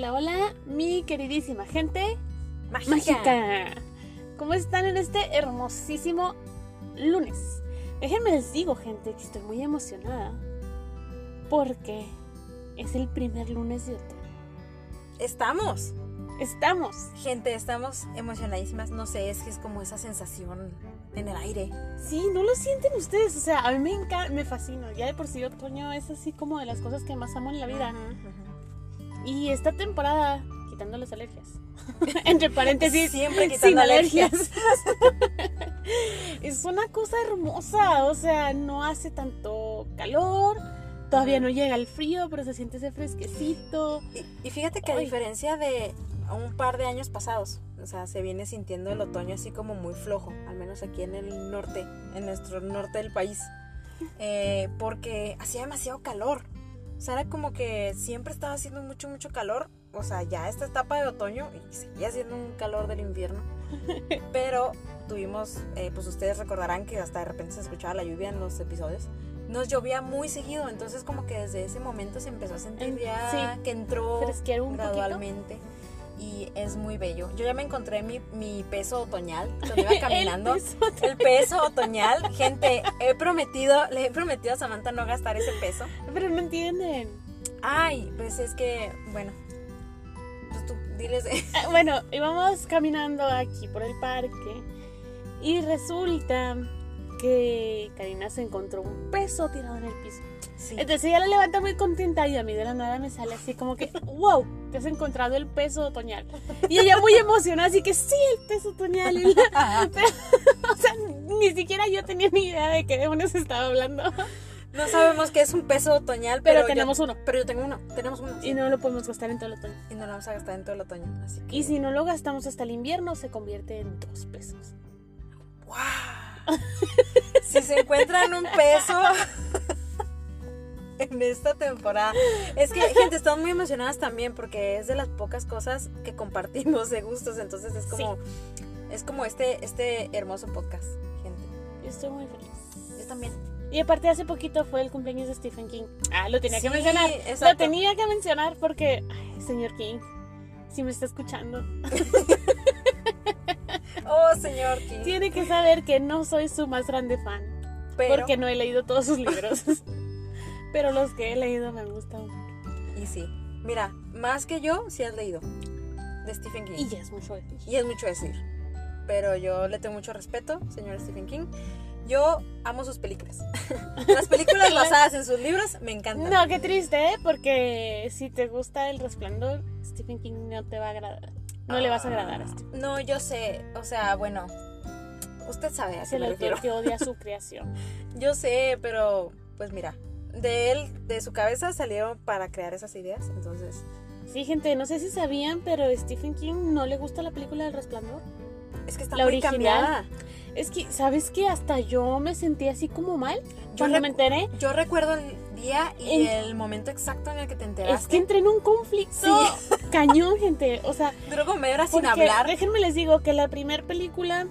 Hola, hola, mi queridísima gente Mágica. mágica. ¿Cómo están en este hermosísimo lunes? Déjenme les digo, gente, que estoy muy emocionada porque es el primer lunes de otoño. Estamos. Estamos. Gente, estamos emocionadísimas. No sé, es que es como esa sensación en el aire. Sí, ¿no lo sienten ustedes? O sea, a mí me encanta, me fascina. Ya de por sí otoño es así como de las cosas que más amo en la vida. Ujú. Y esta temporada, quitando las alergias. Entre paréntesis, Siempre sin quitando alergias. alergias. es una cosa hermosa. O sea, no hace tanto calor. Todavía no llega el frío, pero se siente ese fresquecito. Y, y fíjate que a diferencia de un par de años pasados, o sea, se viene sintiendo el otoño así como muy flojo, al menos aquí en el norte, en nuestro norte del país, eh, porque hacía demasiado calor. Era como que siempre estaba haciendo mucho, mucho calor. O sea, ya esta etapa de otoño y seguía haciendo un calor del invierno. Pero tuvimos, eh, pues ustedes recordarán que hasta de repente se escuchaba la lluvia en los episodios. Nos llovía muy seguido, entonces como que desde ese momento se empezó a sentir En- ya sí. que entró un poquito. Y es muy bello. Yo ya me encontré mi, mi peso otoñal cuando iba caminando. El peso El peso otoñal. Gente, he prometido, le he prometido a Samantha no gastar ese peso. Pero no entienden. Ay, pues es que, bueno. Pues tú, diles. Bueno, íbamos caminando aquí por el parque y resulta que Karina se encontró un peso tirado en el piso. Sí. Entonces ella lo levanta muy contenta y a mí de la nada me sale así como que, wow, te has encontrado el peso otoñal. Y ella muy emocionada, así que sí, el peso otoñal. La- pero, o sea, ni siquiera yo tenía ni idea de qué demonios estaba hablando. No sabemos qué es un peso otoñal, Pero pero, tenemos yo, uno. Pero yo tengo uno. Tenemos uno. Y no lo podemos gastar en todo el otoño. Y no lo vamos a gastar en todo el otoño. Así que. Y si no lo gastamos hasta el invierno, se convierte en dos pesos. ¡Wow! Si se encuentran un peso en esta temporada. Es que, gente, estamos muy emocionadas también porque es de las pocas cosas que compartimos de gustos. Entonces es como. Es como este, este hermoso podcast, gente. Yo estoy muy feliz. Yo también. Y aparte hace poquito fue el cumpleaños de Stephen King. Ah, lo tenía que Sí, mencionar. Lo tenía que mencionar porque, ay, señor King, si me está escuchando, Oh, señor King. tiene que saber que no soy su más grande fan. pero, Porque no he leído todos sus libros. Pero los que he leído me han gustado. Y sí. Mira, más que yo, sí has leído. De Stephen King. Y ya es mucho decir. Y es mucho decir. Pero yo le tengo mucho respeto, señor Stephen King. Yo amo sus películas. Las películas basadas en sus libros me encantan. No, qué triste, ¿eh? Porque si te gusta El Resplandor, Stephen King no te va a agradar. No le vas a agradar a Stephen. No, yo sé. O sea, bueno. Usted sabe a Es qué el me autor refiero. que odia su creación. Yo sé, pero pues mira. De él, de su cabeza salieron para crear esas ideas. Entonces, Sí, gente, no sé si sabían, pero Stephen King no le gusta la película del Resplandor. es que está La muy original. cambiada. Es que, ¿sabes qué? Hasta yo me sentí así como mal Yo, cuando me enteré. yo recuerdo el día y En- el momento exacto en el que te enteraste. Es que entré en un conflicto cañón, gente. O sea, Duró como media hora sin hablar. déjenme les digo que la primera película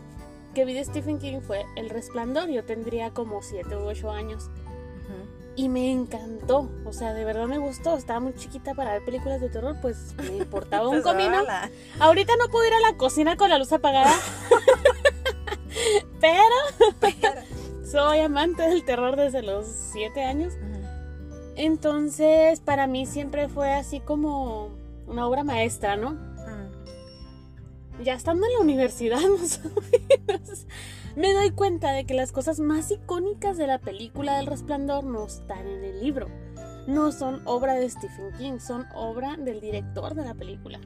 que vi de Stephen King fue El Resplandor. Yo tendría como 7 u 8 años. Y me encantó. O sea, de verdad me gustó. Estaba muy chiquita para ver películas de terror, pues me importaba un Pues, comino. órala. Ahorita no puedo ir a la cocina con la luz apagada. Pero Pero- soy amante del terror desde los 7 años. Entonces, para mí siempre fue así como una obra maestra, ¿no? Ujú. Ya estando en la universidad, más o menos, me doy cuenta de que las cosas más icónicas de la película del resplandor no están en el libro. No son obra de Stephen King, son obra del director de la película.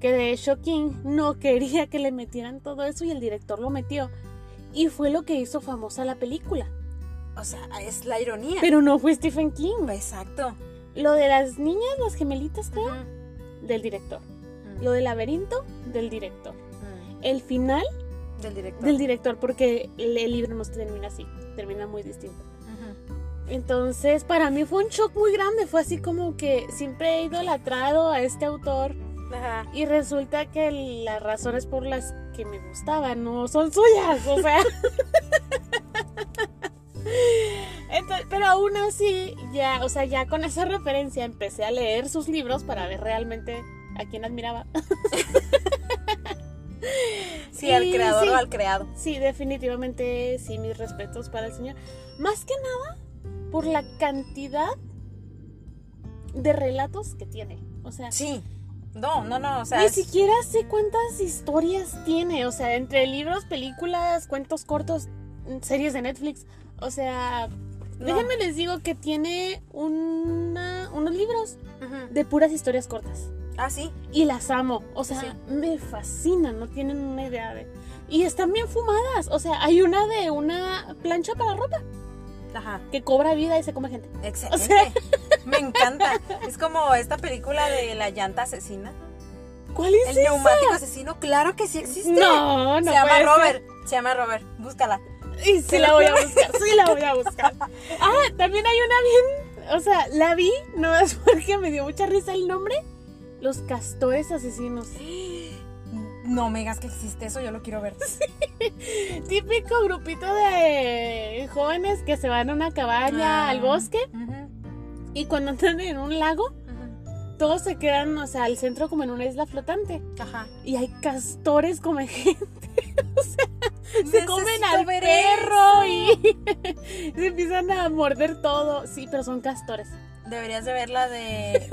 Que de hecho King no quería que le metieran todo eso y el director lo metió. Y fue lo que hizo famosa la película. O sea, es la ironía. Pero no fue Stephen King. Exacto. Lo de las niñas, las gemelitas, creo. Del director. Ujú. Lo del laberinto, del director. Ujú. El final, Del director. del director, porque el, el libro no se termina así, termina muy distinto. Entonces, para mí fue un shock muy grande. Fue así como que siempre he idolatrado a este autor Ajá. y resulta que las razones por las que me gustaban no son suyas, o sea. Entonces, pero aún así, ya, o sea, ya con esa referencia empecé a leer sus libros para ver realmente a quien admiraba. Sí, al creador sí. o al creado. Sí, definitivamente sí, mis respetos para el señor. Más que nada por la cantidad de relatos que tiene. O sea, Sí. No, no, no, o sea, ni es- siquiera sé cuántas historias tiene. O sea, entre libros, películas, cuentos cortos, series de Netflix. O sea, no. déjenme les digo que tiene una- unos libros de puras historias cortas. Ah, sí. Y las amo. O sea, Sí. me fascinan, no tienen una idea de. Y están bien fumadas. O sea, hay una de una plancha para ropa Ajá. que cobra vida y se come gente. Excelente. O sea- Me encanta. Es como esta película de la llanta asesina. ¿Cuál es El esa? neumático asesino, claro que sí existe. No, no se llama puede ser. Robert. Se llama Robert. Búscala. Y sí la voy a buscar, sí la voy a buscar. Ah, también hay una bien, o sea, la vi, no es porque me dio mucha risa el nombre. Los castores asesinos. No me digas que existe eso, yo lo quiero ver. Típico grupito de jóvenes que se van a una cabaña Ah. al bosque y cuando entran en un lago, todos se quedan, o sea, al centro como en una isla flotante. Ajá. Y hay castores como gente. O sea, se comen al perro y se empiezan a morder todo. Sí, pero son castores. Deberías de verla de.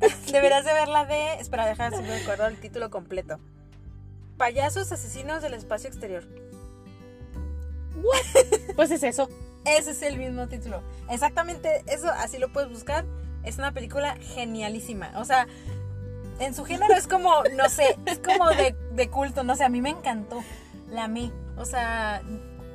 Deberías de verla de. Espera, deja si me acuerdo el título completo. Payasos asesinos del espacio exterior. Pues es eso. Ese es el mismo título. Exactamente eso, así lo puedes buscar. Es una película genialísima. O sea, en su género es como, no sé, es como de, de culto. No sé, a mí me encantó. La amé. O sea,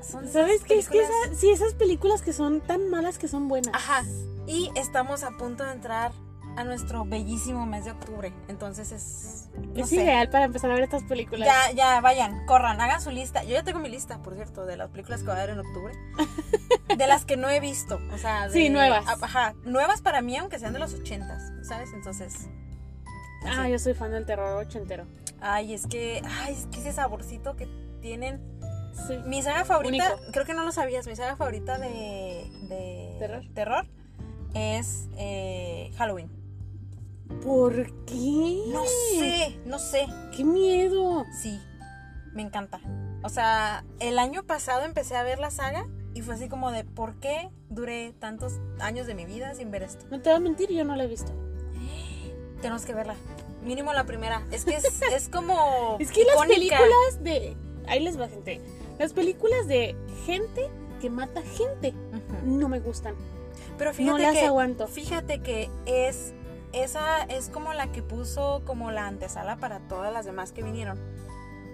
son ¿Sabes qué? Es que esa- sí, esas películas que son tan malas que son buenas. Ajá. Y estamos a punto de entrar a nuestro bellísimo mes de octubre. Entonces es. No es sé. ideal para empezar a ver estas películas. Ya, ya, vayan, corran, hagan su lista. Yo ya tengo mi lista, por cierto, de las películas que voy a ver en octubre. De las que no he visto. O sea, de- Sí, nuevas. Ajá, nuevas para mí, aunque sean de los ochentas, ¿sabes? Entonces. Ah, yo soy fan del terror ochentero. Ay, es que. Ay, es que ese saborcito que tienen. Sí. Mi saga favorita, Único. creo que no lo sabías, mi saga favorita de. de ¿Terror? es eh, Halloween. ¿Por qué? No sé, no sé. ¡Qué miedo! Sí, me encanta. O sea, el año pasado empecé a ver la saga y fue así como de, ¿por qué duré tantos años de mi vida sin ver esto? No te voy a mentir, yo no la he visto. Tenemos que verla. Mínimo la primera. Es que es, es como... Es que las películas de. Ahí les va, gente. Las películas de gente que mata gente no me gustan. Pero fíjate No las que... aguanto. Fíjate que es... Esa es como la que puso como la antesala para todas las demás que vinieron.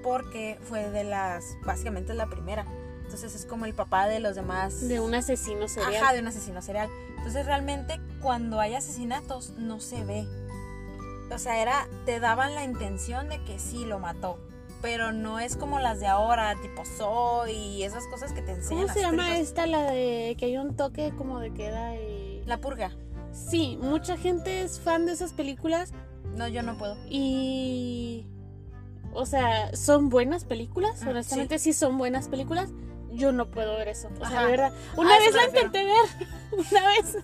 Porque fue de las... Básicamente la primera. Entonces es como el papá de los demás... De un asesino serial. Ajá, de un asesino serial. Entonces realmente cuando hay asesinatos no se ve. O sea, era, te daban la intención de que sí lo mató. Pero no es como las de ahora, tipo Soy y esas cosas que te enseñan. ¿Cómo se llama esta? La de que hay un toque como de queda y. La purga. Sí, mucha gente es fan de esas películas No, yo no puedo. y. O sea, son buenas películas. Ah, Honestamente, sí. son buenas películas. Yo no puedo ver eso. O sea, Ajá. de verdad. Una vez la intenté ver. Una vez.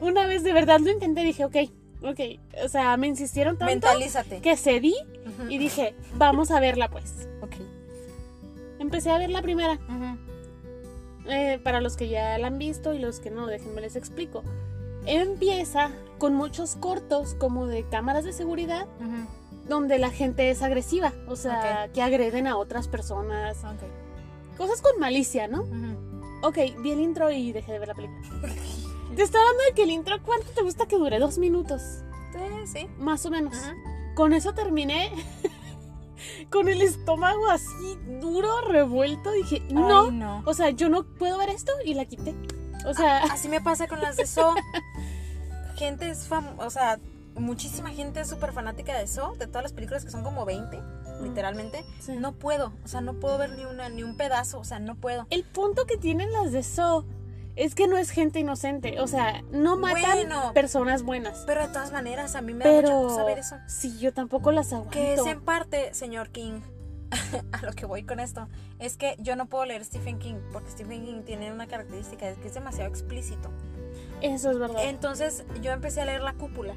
Una vez de verdad lo intenté. Dije, ok, ok. O sea, me insistieron tanto Mentalízate. que cedí Ujú. y dije, vamos a verla pues. Ok. Empecé a ver la primera. Eh, para los que ya la han visto y los que no, déjenme les explico. Empieza con muchos cortos como de cámaras de seguridad donde la gente es agresiva, o sea, que agreden a otras personas, Ok. cosas con malicia, ¿no? Ok, vi el intro y dejé de ver la película. Te estoy hablando de que el intro, ¿cuánto te gusta que dure? Dos minutos, Eh, sí. más o menos. Con eso terminé con el estómago así duro, revuelto. Dije, no, Ay, no. o sea, yo no puedo ver esto y la quité. O sea, Así me pasa con las de So. gente es fam o sea, muchísima gente es súper fanática de So, de todas las películas que son como 20, literalmente. sí. No puedo, o sea, no puedo ver ni una ni un pedazo, o sea, no puedo. el punto que tienen las de So es que no es gente inocente. O sea, no matan Bueno. personas buenas. Pero de todas maneras, a mí me da mucha cosa ver eso. sí, yo tampoco las aguanto. Que es en parte, señor King, a lo que voy con esto, es que yo no puedo leer Stephen King, porque Stephen King tiene una característica, es que es demasiado explícito. Eso es verdad. Entonces yo empecé a leer La Cúpula.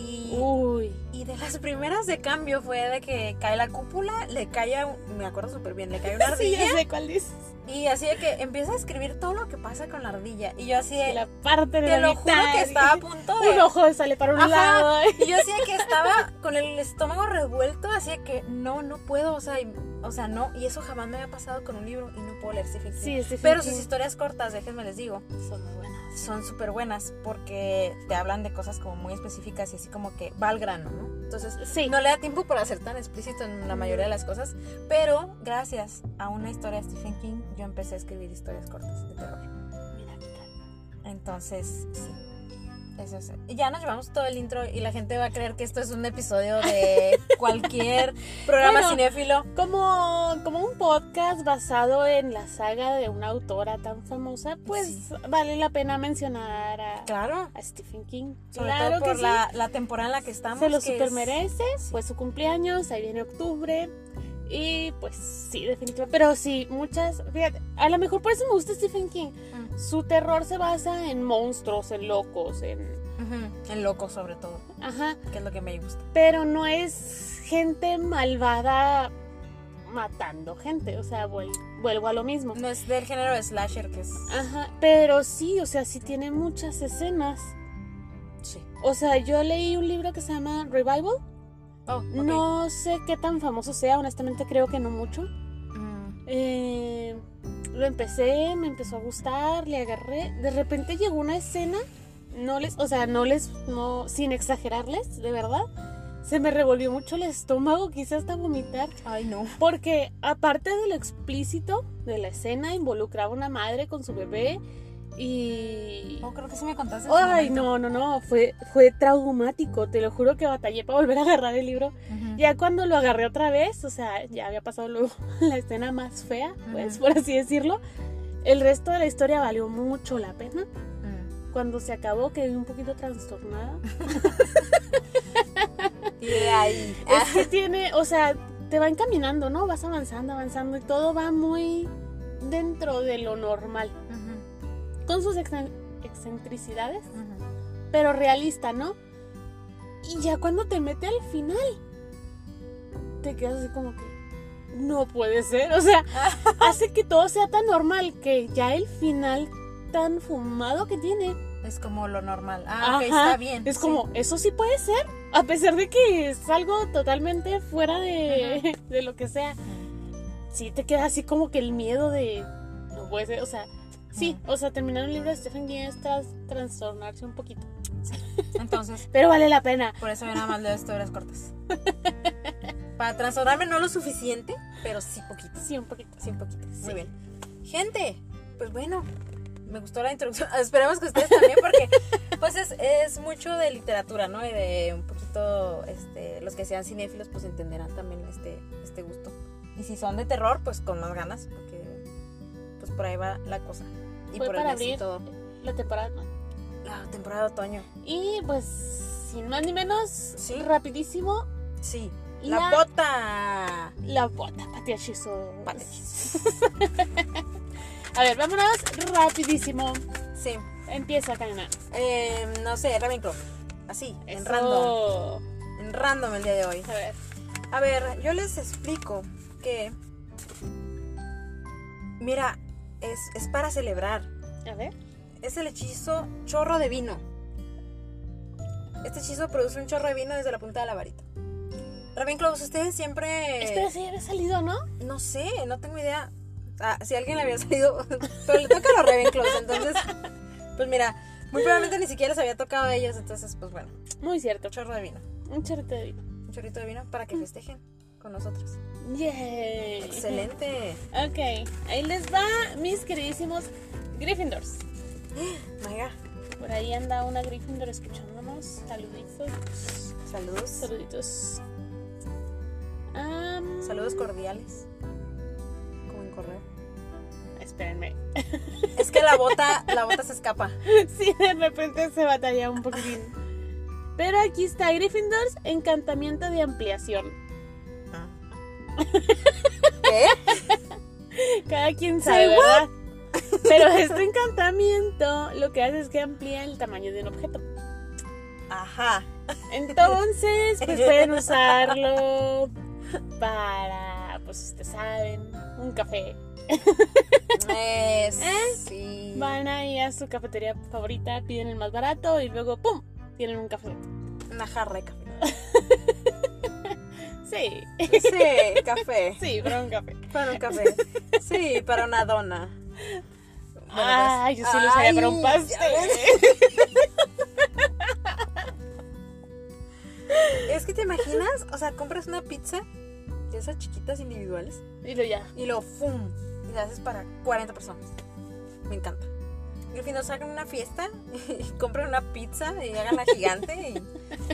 Y, Uy. y de las primeras de cambio fue de que cae la cúpula, le cae, a un- me acuerdo súper bien, le cae una Sí, ardilla. ya sé cuál dices. y así de que empieza a escribir todo lo que pasa con la ardilla. Y yo así de, La parte de te la lo juro mitad, que estaba a punto de... Un ojo sale para un Ajá. lado. Y yo decía que estaba con el estómago revuelto, así de que no, no puedo, o sea, y- o sea, no, y eso jamás me había pasado con un libro y no puedo leer King. Sí, Stephen Pero sus historias cortas, déjenme les digo, Son muy buenas. Son súper buenas porque te hablan de cosas como muy específicas y así como que va al grano, ¿no? Entonces, Sí. no le da tiempo para ser tan explícito en la mayoría de las cosas, pero gracias a una historia de Stephen King, yo empecé a escribir historias cortas de terror. Mira. Entonces, sí. Eso es. Y ya nos llevamos todo el intro y la gente va a creer que esto es un episodio de cualquier programa Bueno. cinéfilo. Como, como un podcast basado en la saga de una autora tan famosa, pues Sí. vale la pena mencionar a, Claro. a Stephen King. Sobre claro todo por que la, la temporada en la que estamos. sí. Se lo que super es-. Fue su cumpleaños, ahí viene octubre. Y pues sí, definitivamente. Pero sí, muchas. Fíjate, a lo mejor por eso me gusta Stephen King. Mm. Su terror se basa en monstruos, en locos, en. En loco, sobre todo, Ajá. que es lo que me gusta. Pero no es gente malvada matando gente. O sea, vuel- vuelvo a lo mismo. No es del género de slasher, que es. Ajá, pero sí, o sea, sí tiene muchas escenas. Sí. O sea, yo leí un libro que se llama Revival. Oh. No sé qué tan famoso sea, honestamente creo que no mucho. Mm, Eh, lo empecé, me empezó a gustar, le agarré. De repente llegó una escena, no les, o sea, no les, no, sin exagerarles, de verdad. Se me revolvió mucho el estómago, quise hasta vomitar. Ay, no. Porque aparte de lo explícito de la escena, involucraba a una madre con su bebé y... Oh, creo que sí me contaste. Ay, no, no, no, fue, fue traumático, te lo juro que batallé para volver a agarrar el libro. Ya cuando lo agarré otra vez, o sea, ya había pasado luego la escena más fea, pues, por así decirlo. El resto de la historia valió mucho la pena. Mm. Cuando se acabó quedé un poquito trastornada. Y ahí. Es que tiene, o sea, te va encaminando, ¿no? Vas avanzando, avanzando y todo va muy dentro de lo normal. Con sus excen- excentricidades, pero realista, ¿no? Y ya cuando te mete al final, te quedas así como que no puede ser. O sea, hace que todo sea tan normal que ya el final tan fumado que tiene. Es como lo normal. Ah, Ajá, está bien. Es sí. como, eso sí puede ser, a pesar de que es algo totalmente fuera de, de lo que sea. Sí, te queda así como que el miedo de. No puede ser, o sea. Sí, o sea, terminar un libro de Stephen King es tras- trastornarse un poquito. Entonces, Pero vale la pena. por eso yo nada más leo historias cortas. Para trastornarme no lo suficiente, pero sí poquito. Sí, un poquito. Sí, un poquito. Sí. Muy bien. Gente, pues bueno, me gustó la introducción. Esperemos que ustedes también, porque pues es, es mucho de literatura, ¿no? Y de un poquito, este, los que sean cinéfilos, pues entenderán también este, este gusto. Y si son de terror, pues con más ganas, porque pues por ahí va la cosa. Y Fue por el para y abrir todo. la temporada. La temporada de otoño. Y pues, sin más ni menos, Sí. rapidísimo, Sí. La, La- bota. la bota. Patiachis. A ver, vámonos rapidísimo. Sí. Empieza, Karina. Eh, no sé, Ravenclaw. Así, en random. En random el día de hoy. A ver. A ver, yo les explico que. Mira, es, es para celebrar. A ver. Es el hechizo chorro de vino. Este hechizo produce un chorro de vino desde la punta de la varita. Ravenclaw, ustedes siempre. Espera, sí había salido, ¿no? No sé, no tengo idea. Ah, si alguien le había salido. Pero le toca a los Ravenclaws, entonces. Pues mira, muy probablemente ni siquiera les había tocado a ellos, entonces, pues bueno, Muy cierto. chorro de vino. Un chorrito de vino. Un chorrito de vino para que festejen con nosotros. Yay. Excelente. Ok, ahí les va, mis queridísimos Gryffindors. Maya, Por ahí anda una Gryffindor escuchándonos. Saluditos. saludos. Saluditos. Saludos cordiales. Como en correo. Espérenme. Es que la bota, la bota se escapa. Sí, de repente se batalla un poquitín. Pero aquí está Gryffindors, encantamiento de ampliación. ¿Qué? Cada quien sabe, ¿verdad? Pero este encantamiento lo que hace es que amplía el tamaño de un objeto. Ajá. Entonces, pues pueden usarlo para, pues ustedes saben, un café. ¿Eh? sí. Van ahí a su cafetería favorita, piden el más barato y luego, ¡pum! Tienen un café. Una jarra de café. Sí, Sí, café. sí, pero un café. Para un café. Sí, para una dona. Bueno, pues- Ay, yo sí lo usaría para un pastel. Es que te imaginas, o sea, compras una pizza de esas chiquitas individuales Y lo ya. y lo ¡fum! Y la haces para 40 personas. Me encanta. Y al final sacan una fiesta y compran una pizza y hagan la gigante y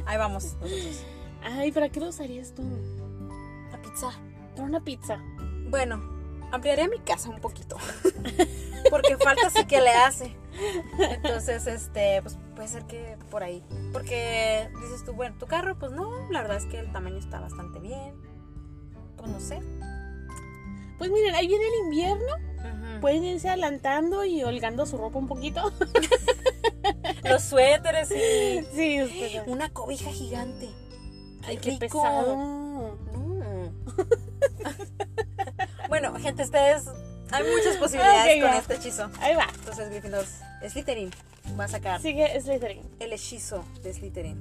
ahí vamos nosotros. Ay, ¿para qué lo usarías tú? La pizza. Para una pizza. Bueno, ampliaré mi casa un poquito. Porque falta sí que le hace. Entonces, este, pues puede ser que por ahí. Porque dices tú, bueno, tu carro, pues no, la verdad es que el tamaño está bastante bien. Pues no sé. Pues miren, ahí viene el invierno. Ujú. Pueden irse adelantando y holgando su ropa un poquito. Los suéteres y Sí, ustedes. una cobija gigante. Ay, qué pesado. No. bueno, gente, ustedes. Hay muchas posibilidades con este hechizo. Ahí va. Entonces, Gryffindor, Slytherin va a sacar Sigue Slytherin. el hechizo de Slytherin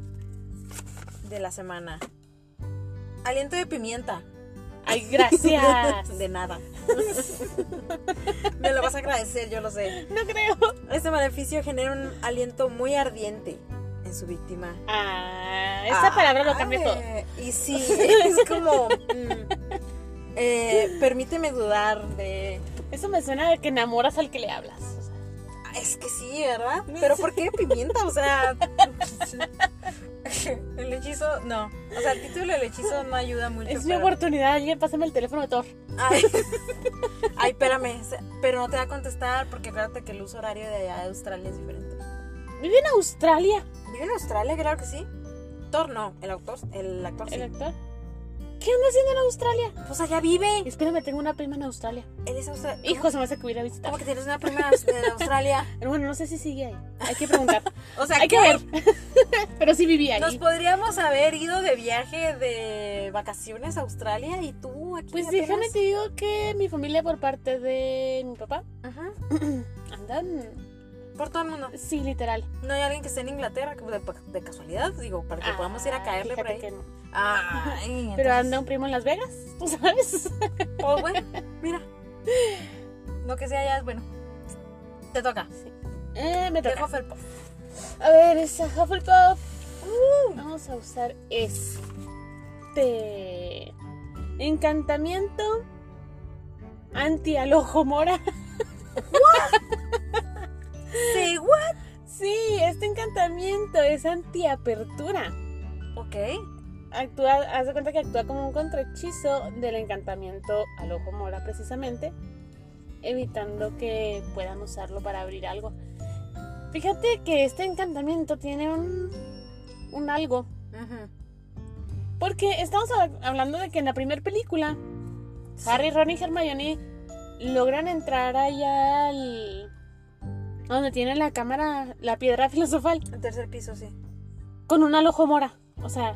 de la semana. Aliento de pimienta. Ay, gracias. De nada. Me lo vas a agradecer, yo lo sé. No creo. Este maleficio genera un aliento muy ardiente en su víctima. Ah, esa palabra lo cambia todo. Ay, Y sí, es como. mm, eh, permíteme dudar de. Eso me suena a que enamoras al que le hablas. o sea. Ah, Es que sí, ¿verdad? Pero ¿por qué pimienta? O sea. El hechizo, no. O sea, el título del hechizo no ayuda mucho. es mi pero- oportunidad. Alguien pásame el teléfono de Thor. Ay. Ay, espérame. Pero no te va a contestar porque acuérdate que el uso horario de allá de Australia es diferente. Vive en Australia. ¿Vive en Australia? Claro que sí. Thor no, el autor, el actor sí. El actor. ¿Qué anda haciendo en Australia? Pues allá vive. Espérame, tengo una prima en Australia. Él es australiano. Hijo, se me hace que hubiera visitado. ¿Cómo que tienes una prima en Australia? Bueno, no sé si sigue ahí. Hay que preguntar. O sea, Hay que ver. Pero sí vivía Nos ahí. podríamos haber ido de viaje de vacaciones a Australia y tú aquí. Pues apenas? déjame te digo que mi familia por parte de mi papá Ajá. andan. Por todo el mundo. Sí, literal. No hay alguien que esté en Inglaterra de, de casualidad, digo, para que podamos ir a Ah, caerle por fíjate ahí. que no. Ay, Pero anda un primo en Las Vegas, ¿tú sabes? Pues bueno, mira. Lo que sea ya es bueno. Te toca. Eh, me De toca. Hufflepuff. A ver, esa Hufflepuff. Vamos a usar este encantamiento anti alojo mora. Sí, what? Sí, este encantamiento es anti apertura. Ok. Actúa, haz de cuenta que actúa como un contrahechizo del encantamiento al ojo mora precisamente, evitando que puedan usarlo para abrir algo. Fíjate que este encantamiento tiene un, un algo, porque estamos hab- hablando de que en la primera película Harry, Ron y Hermione logran entrar allá al... donde tiene la cámara, la piedra filosofal, El tercer piso, sí. con un ojo mora. O sea,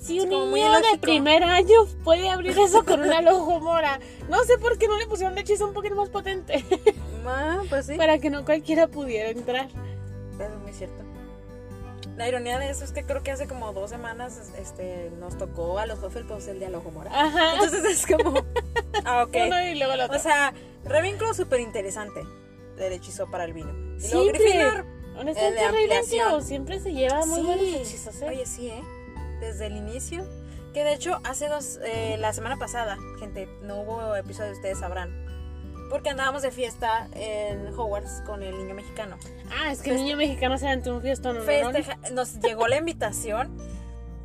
si un niño de primer año puede abrir eso con un ojo mora, no sé por qué no le pusieron un hechizo un poquito más potente Ah, pues sí. para que no cualquiera pudiera entrar. Es muy cierto. La ironía de eso es que creo que hace como dos semanas este, nos tocó a los Hufflepuffs el día del ojo morado. Ajá. Entonces es como... Ah, ok. Uno y luego el otro. O sea, Ravenclaw súper interesante. El hechizo para el vino. Y luego. Gryffindor. Honestamente. Ravenclaw siempre se lleva muy sí. buenos hechizos, ¿eh? Oye, sí, ¿eh? Desde el inicio. Que de hecho, hace dos... eh, la semana pasada, gente, no hubo episodio, ustedes sabrán. Porque andábamos de fiesta en Hogwarts con el niño mexicano. Ah, es que el niño mexicano se aventó un fiestón, ¿no? Festeja- nos llegó la invitación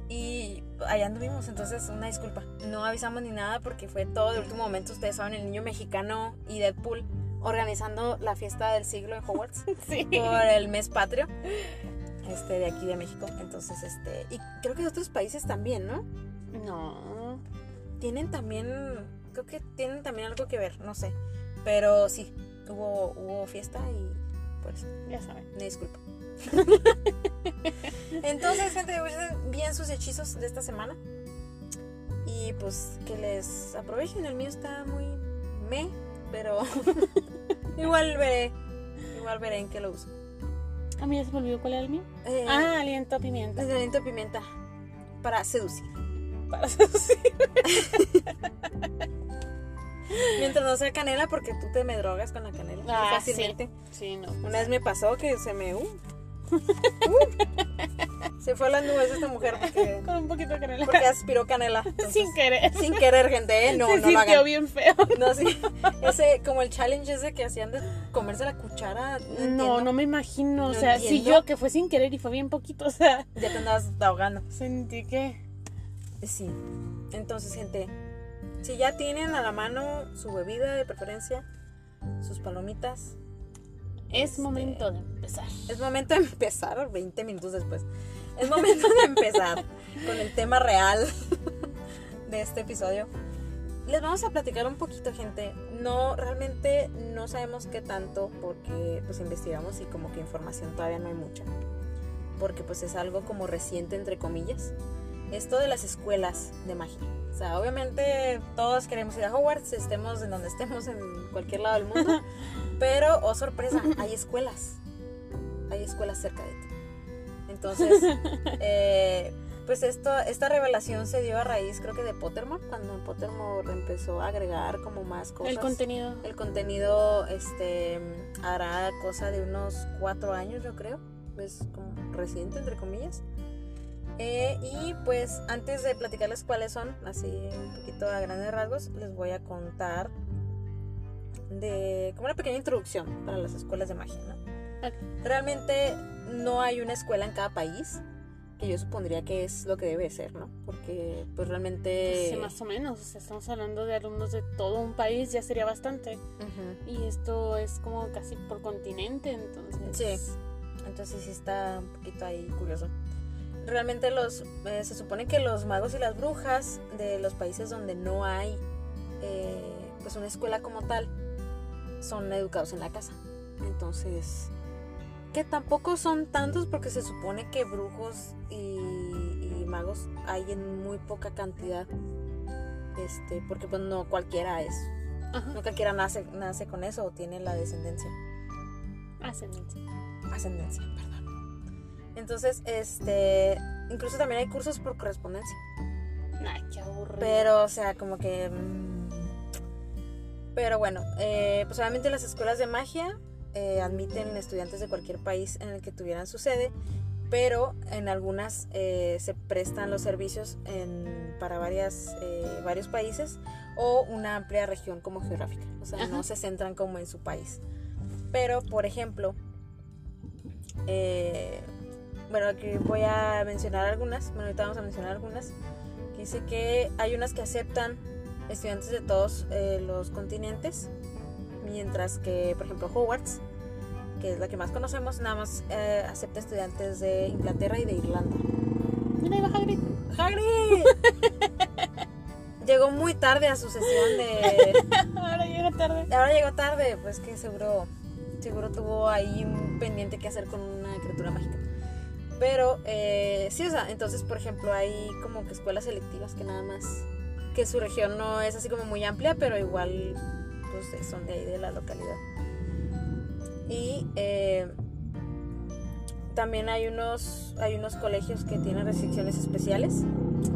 y allá anduvimos, entonces una disculpa. No avisamos ni nada porque fue todo de último momento. Ustedes saben, el niño mexicano y Deadpool organizando la fiesta del siglo en Hogwarts Sí. por el mes patrio este, de aquí de México. Entonces, este, y creo que de otros países también, ¿no? No. Tienen también, creo que tienen también algo que ver, no sé. Pero sí, hubo, hubo fiesta y pues Ya saben. una disculpa. Entonces, gente, usen bien sus hechizos de esta semana. Y pues que les aprovechen. El mío está muy me, pero igual veré. Igual veré en qué lo uso. A mí ya se me olvidó cuál era el mío. Eh, Ah, aliento a pimienta. el aliento de pimienta. Para seducir. Para seducir. Mientras no sea canela, porque tú te me drogas con la canela. Ah, fácilmente. Sí, no. Una vez me pasó que se me. uh, uh, se fue a las nubes esta mujer porque, Con un poquito de canela. porque aspiró canela. Entonces, Sin querer. sin querer, gente, ¿eh? No, se no lo hagan. bien feo. No, sí. Ese, como el challenge ese que hacían de comerse la cuchara. No, No, me imagino. o sea, si yo que fue sin querer y fue bien poquito, o sea, Ya te andabas ahogando. sentí que. Sí. Entonces, gente, si ya tienen a la mano su bebida de preferencia, sus palomitas, Es Este- momento de empezar. es momento de empezar 20 minutos después. Es momento de empezar con el tema real de este episodio. Les vamos a platicar un poquito, gente. No, realmente no sabemos qué tanto porque pues investigamos y como que información todavía no hay mucha. Porque pues es algo como reciente entre comillas. Esto de las escuelas de magia. O sea, obviamente todos queremos ir a Hogwarts, estemos en donde estemos, en cualquier lado del mundo. Pero, oh sorpresa, hay escuelas. Hay escuelas cerca de ti. Entonces, eh, pues esto, esta revelación se dio a raíz, creo que de Pottermore, cuando Pottermore empezó a agregar como más cosas. El contenido. El contenido este, hará cosa de unos cuatro años, yo creo. Es como reciente, entre comillas. Eh, y pues antes de platicarles cuáles son, así un poquito a grandes rasgos, les voy a contar de como una pequeña introducción para las escuelas de magia. ¿no? Realmente no hay una escuela en cada país, que yo supondría que es lo que debe ser, ¿no? Porque pues realmente... Sí, más o menos. o sea, estamos hablando de alumnos de todo un país, ya sería bastante. Y esto es como casi por continente, entonces. Sí. Entonces sí está un poquito ahí curioso. Realmente los eh, se supone que los magos y las brujas de los países donde no hay eh, pues una escuela como tal son educados en la casa. Entonces que tampoco son tantos porque se supone que brujos y, y magos hay en muy poca cantidad. Este, porque pues no cualquiera es, Ajá. no cualquiera nace, nace con eso o tiene la descendencia Ascendencia. ascendencia, perdón. Entonces, este, incluso también hay cursos por correspondencia, Ay, qué aburrido. pero, o sea, como que, mm, pero bueno, eh, pues obviamente las escuelas de magia eh, admiten estudiantes de cualquier país en el que tuvieran su sede, pero en algunas eh, se prestan los servicios en, para varias, eh, varios países o una amplia región como geográfica, o sea, Ajá. no se centran como en su país. Pero, por ejemplo, bueno, aquí voy a mencionar algunas, bueno, ahorita vamos a mencionar algunas, que dice que hay unas que aceptan estudiantes de todos eh, los continentes, mientras que, por ejemplo, Hogwarts, que es la que más conocemos, nada más eh, acepta estudiantes de Inglaterra y de Irlanda. Mira, ahí va Hagrid. ¡Hagrid! Llegó muy tarde a su sesión de... Ahora llega tarde. Ahora llegó tarde, pues que seguro, seguro tuvo ahí un pendiente que hacer con una criatura mágica. Pero eh, sí, o sea, entonces por ejemplo hay como que escuelas selectivas que nada más, que su región no es así como muy amplia, pero igual pues son de ahí de la localidad. Y eh, también hay unos, hay unos colegios que tienen restricciones especiales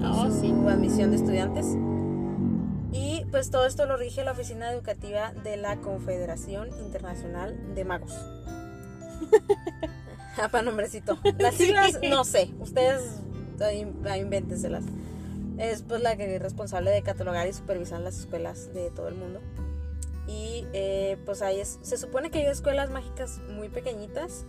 Oh, su sí. admisión de estudiantes. Y pues todo esto lo rige la Oficina Educativa de la Confederación Internacional de Magos. para nombrecito. Las siglas, no sé, ustedes invéntenselas. Es pues la que es responsable de catalogar y supervisar las escuelas de todo el mundo. Y eh, pues ahí es, se supone que hay escuelas mágicas muy pequeñitas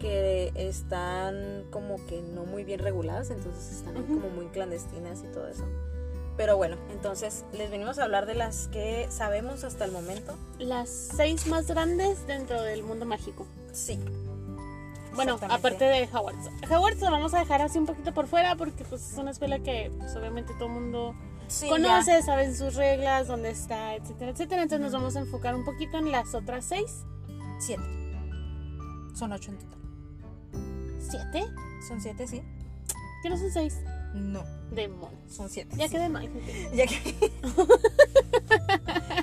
que están como que no muy bien reguladas, entonces están como muy clandestinas y todo eso. Pero bueno, entonces les venimos a hablar de las que sabemos hasta el momento. Las seis más grandes dentro del mundo mágico. Sí. Bueno, aparte de Hogwarts. Hogwarts lo vamos a dejar así un poquito por fuera porque pues es una escuela que pues, obviamente todo el mundo Sí, conoce, saben sus reglas, dónde está, etcétera, etcétera. Entonces nos vamos a enfocar un poquito en las otras seis. ya. Siete. Son ocho en total. siete? Son siete, sí. ¿Que no son seis? No, Demonios. son siete. Ya sí. quedé mal. Ya que...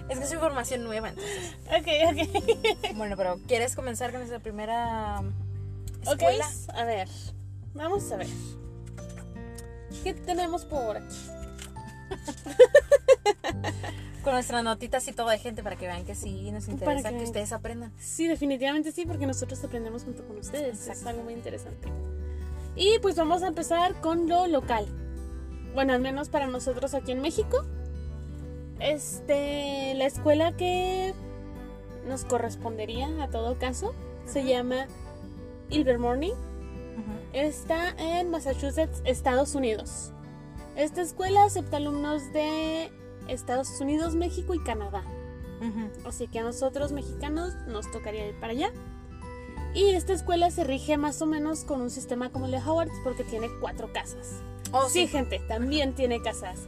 es que es información nueva, entonces. Ok, ok. Bueno, pero ¿quieres comenzar con esa primera Ok, escuela? a ver. Vamos a ver. ¿Qué tenemos por aquí? Con nuestras notitas y todo de gente para que vean que sí nos interesa que ustedes aprendan. Sí, definitivamente sí, porque nosotros aprendemos junto con ustedes. Es algo muy interesante. Y pues vamos a empezar con lo local. Bueno, al menos para nosotros aquí en México. Este, la escuela que nos correspondería a todo caso se Llama Ilvermorny. Está en Massachusetts, Estados Unidos. Esta escuela acepta alumnos de Estados Unidos, México y Canadá. Así que a nosotros mexicanos nos tocaría ir para allá. Y esta escuela se rige más o menos con un sistema como el de Howard porque tiene cuatro casas. Oh, sí, sí. gente, también tiene casas.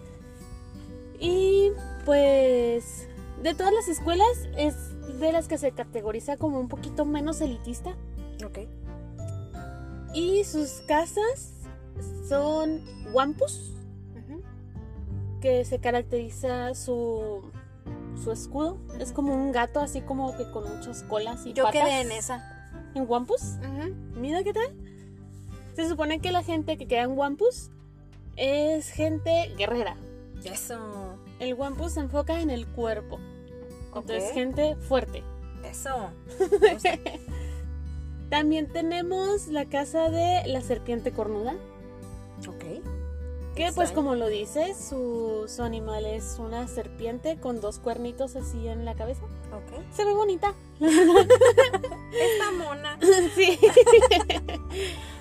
Y pues de todas las escuelas es de las que se categoriza como un poquito menos elitista. Ok. Y sus casas son Wampus, que se caracteriza su, su escudo. Es como un gato así como que con muchas colas y Yo patas. quedé en esa. ¿En Wampus? Mira qué tal. Se supone que la gente que queda en Wampus es gente guerrera. Eso. El Wampus se enfoca en el cuerpo. Entonces, gente fuerte. Eso. También tenemos la casa de la serpiente cornuda. ok. Que pues como lo dice, su, su animal es una serpiente con dos cuernitos así en la cabeza. Ok. Se ve bonita. Esta mona. sí.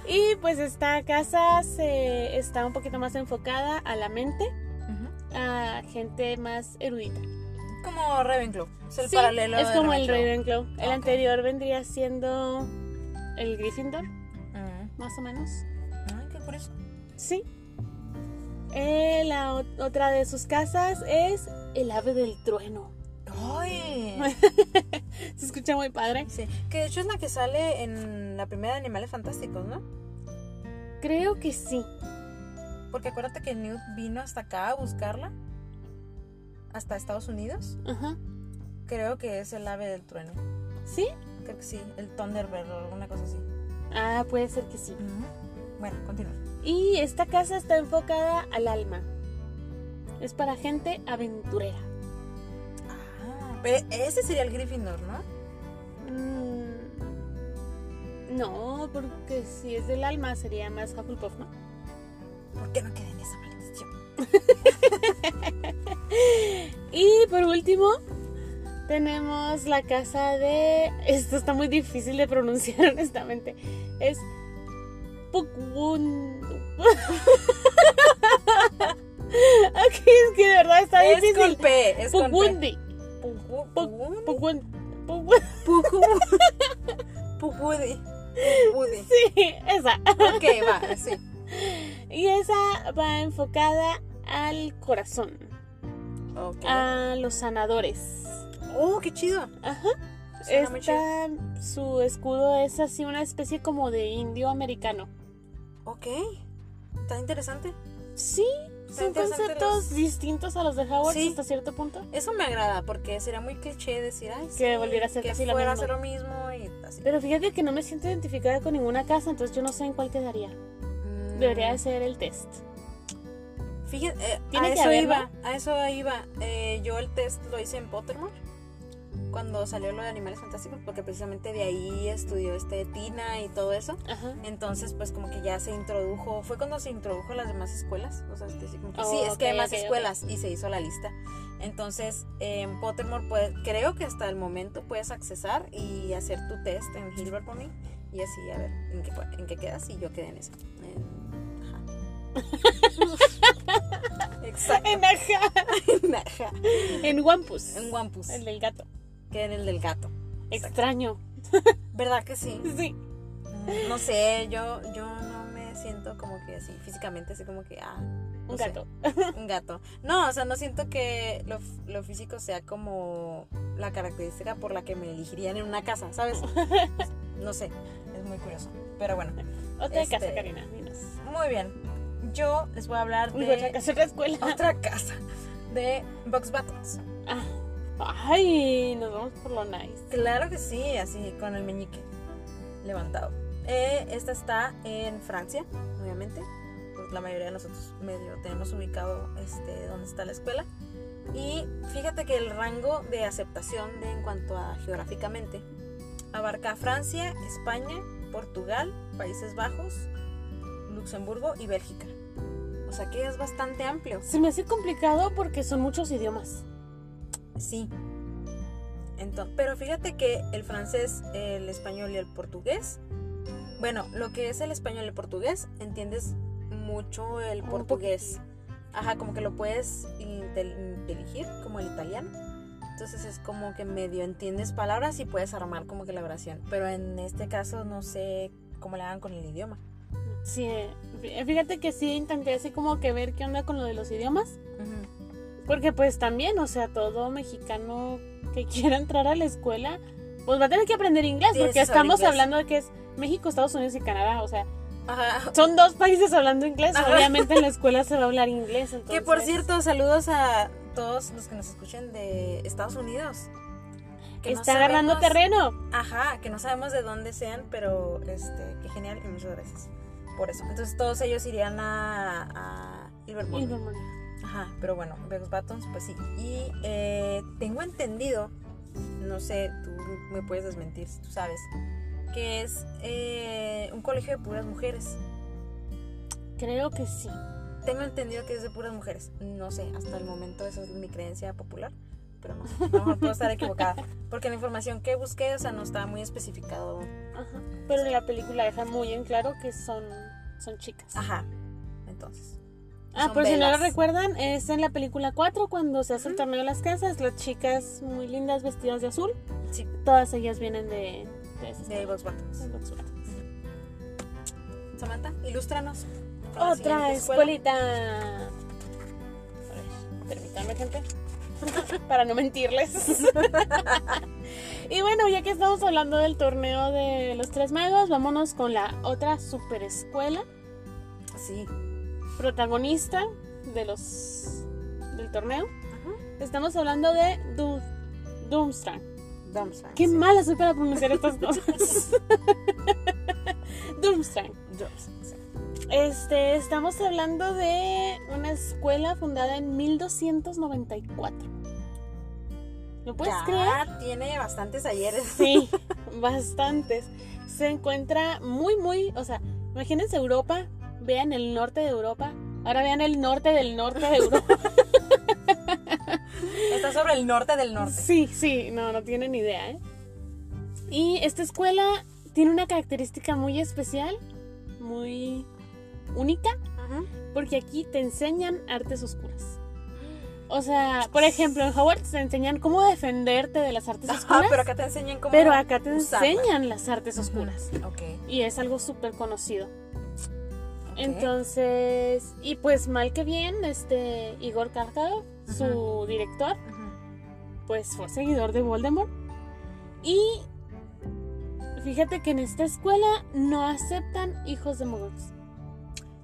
y pues esta casa se está un poquito más enfocada a la mente, a gente más erudita. Como Ravenclaw. Es el Sí, paralelo es como el Ravenclaw. El anterior vendría siendo el Gryffindor, Mm. más o menos. Ay, qué curioso. Sí. Eh, la otra de sus casas es el ave del trueno. Ay. Se escucha muy padre. Sí. Que de hecho es la que sale en la primera de Animales Fantásticos, ¿no? Creo que sí. Porque acuérdate que Newt vino hasta acá a buscarla. Hasta Estados Unidos. Ajá. Creo que es el ave del trueno. ¿Sí? Creo que sí. El Thunderbird o alguna cosa así. Ah, puede ser que sí. Bueno, continúa. Y esta casa está enfocada al alma. Es para gente aventurera. Ah, pero ese sería el Gryffindor, ¿no? Mm, no, porque si es del alma sería más Hufflepuff, ¿no? ¿Por qué no queda en esa maldición? Y por último, tenemos la casa de. Esto está muy difícil de pronunciar, honestamente. Es. Pukwun. ok, es que de verdad está Es difícil. con P. Es. Pukwundi. Pugu- Puc- Pugun- Pukwun- Pukwun- Pugu- Pugudi. Pugudi. Sí, esa. Ok, va, sí. Y esa va enfocada al corazón, Ok. a los sanadores. Oh, qué chido. Ajá. Suena muy chido. Esta, su escudo es así una especie como de indio americano. Ok. Está interesante. Sí, son conceptos los- distintos a los de Howard Sí. hasta cierto punto. Eso me agrada porque sería muy cliché decir, ay, Que volviera a ser que casi lo fuera mismo. ser lo mismo y así. Pero fíjate que no me siento identificada con ninguna casa, entonces yo no sé en cuál quedaría. Mm, Debería de ser el test. Fíjate, eh, a que eso iba, a eso iba. Eh, yo el test lo hice en Pottermore cuando salió lo de Animales Fantásticos porque precisamente de ahí estudió este Tina y todo eso. Ajá. Entonces, pues como que ya se introdujo, fue cuando se introdujo a las demás escuelas. O sea, este, que, Oh, sí, es que hay más escuelas y se hizo la lista. Entonces, en Pottermore, pues, creo que hasta el momento puedes accesar y hacer tu test en Hilbert Pony y así a ver en qué, en qué quedas y yo quedé en esa. En- Ajá. Exacto. En Ajá. Ajá. En Wampus. En Wampus, El del gato. Que en el del gato. Extraño. ¿Verdad que sí? Sí. Mm, No sé, yo, yo no me siento como que así, físicamente, así como que, ah, no Un sé, gato. un gato. No, o sea, no siento que lo, lo físico sea como la característica por la que me elegirían en una casa, ¿sabes? no sé, es muy curioso. Pero bueno, Otra Este- casa, Karina. dinos. muy bien. Yo les voy a hablar Uy, de otra casa, otra escuela. otra casa de Box Battles. Ah. Ay, nos vamos por lo nice. Claro que sí, así con el meñique levantado. Eh, esta está en Francia, obviamente. Pues la mayoría de nosotros medio tenemos ubicado este, dónde está la escuela. Y fíjate que el rango de aceptación de, en cuanto a geográficamente abarca Francia, España, Portugal, Países Bajos, Luxemburgo y Bélgica. O sea que es bastante amplio. Se me hace complicado porque son muchos idiomas. Sí. Entonces, pero fíjate que el francés, el español y el portugués, bueno, lo que es el español y el portugués, entiendes mucho el portugués. Ajá, como que lo puedes intel- inteligir como el italiano. Entonces es como que medio entiendes palabras y puedes armar como que la oración. Pero en este caso no sé cómo le hagan con el idioma. Sí, fí- fíjate que sí intenté así como que ver qué onda con lo de los idiomas. Porque pues también, o sea, todo mexicano que quiera entrar a la escuela, pues va a tener que aprender inglés. Porque estamos inglés. hablando de que es México, Estados Unidos y Canadá. O sea, Ajá. son dos países hablando inglés. Ajá. Obviamente en la escuela se va a hablar inglés. Que por entonces- cierto, saludos a todos los que nos escuchen de Estados Unidos. Que no Está agarrando sabemos- terreno. Ajá, que no sabemos de dónde sean, pero este, qué genial y muchas gracias por eso. Entonces todos ellos irían a, a Liverpool. Normal. Ajá, pero bueno, Vegas Buttons, pues sí. Y eh, tengo entendido, no sé, tú me puedes desmentir si tú sabes, que es eh, un colegio de puras mujeres. Creo que sí. Tengo entendido que es de puras mujeres. No sé, hasta el momento esa es mi creencia popular. Pero no sé, a lo mejor puedo estar equivocada. Porque la información que busqué, o sea, no estaba muy especificado. Ajá. Pero en la película deja muy en claro que son, son chicas. Ajá. Entonces. Ah, por si no lo recuerdan, es en la película 4 cuando se hace el torneo de las casas, las chicas muy lindas vestidas de azul, Sí, todas ellas vienen de, de de. Samantha, ilústranos. Otra escuelita. A ver, permítanme, gente. Para no mentirles. y bueno, ya que estamos hablando del torneo de los tres magos, vámonos con la otra super escuela Sí. Protagonista de los del torneo. Ajá. Estamos hablando de Doomstrang. Dumbstrang, Qué sí. mala soy para pronunciar estas cosas. Doomstrang. Dumbstrang, sí. Este, estamos hablando de una escuela fundada en 1294. ¿Lo puedes ya creer? tiene bastantes ayeres. Sí, bastantes. Se encuentra muy, muy, o sea, imagínense Europa, vean el norte de Europa, ahora vean el norte del norte de Europa. Está sobre el norte del norte. Sí, sí, no, no tienen idea, ¿eh? Y esta escuela tiene una característica muy especial, muy única, Ajá. porque aquí te enseñan artes oscuras. O sea, por ejemplo, en Howard te enseñan cómo defenderte de las artes oscuras, pero acá te enseñan cómo. pero acá te usarla. enseñan las artes oscuras. Ok. Y es algo súper conocido. Entonces, y pues mal que bien, este Igor Karkaroff, su director, pues fue seguidor de Voldemort. Y fíjate que en esta escuela no aceptan hijos de muggles.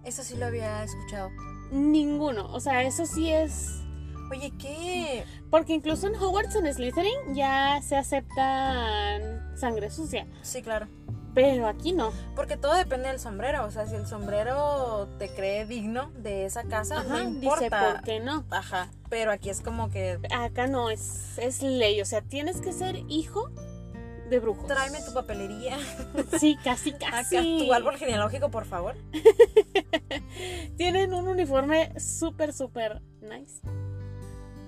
Eso sí lo había escuchado. Ninguno. O sea, eso sí es. Oye, ¿qué? Porque incluso en Hogwarts en Slytherin ya se aceptan sangre sucia. Sí, claro. Pero aquí no. Porque todo depende del sombrero. O sea, si el sombrero te cree digno de esa casa, Ajá, no dice importa. por qué no. Ajá. Pero aquí es como que. Acá no, es, es ley. O sea, tienes que ser hijo de brujos. Tráeme tu papelería. Sí, casi, Acá, casi. tu árbol genealógico, por favor. Tienen un uniforme súper, súper nice.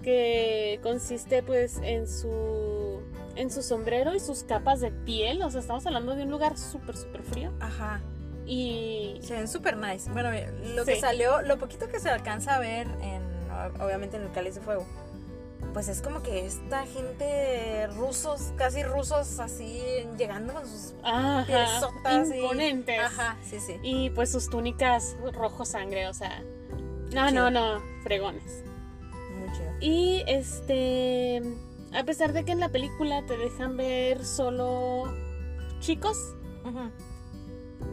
Que consiste pues en su en su sombrero y sus capas de piel. O sea, estamos hablando de un lugar súper, súper frío. Ajá. Y Se ven súper nice. Bueno, lo que salió, lo poquito que se alcanza a ver en, obviamente en el cáliz de fuego, pues es como que esta gente rusos, casi rusos, así llegando con sus ajá, piezotas y- imponentes. Ajá, sí, sí. Y pues sus túnicas rojo sangre, o sea. No, Chido. no, no, fregones. Muy chido. Y este, a pesar de que en la película te dejan ver solo chicos.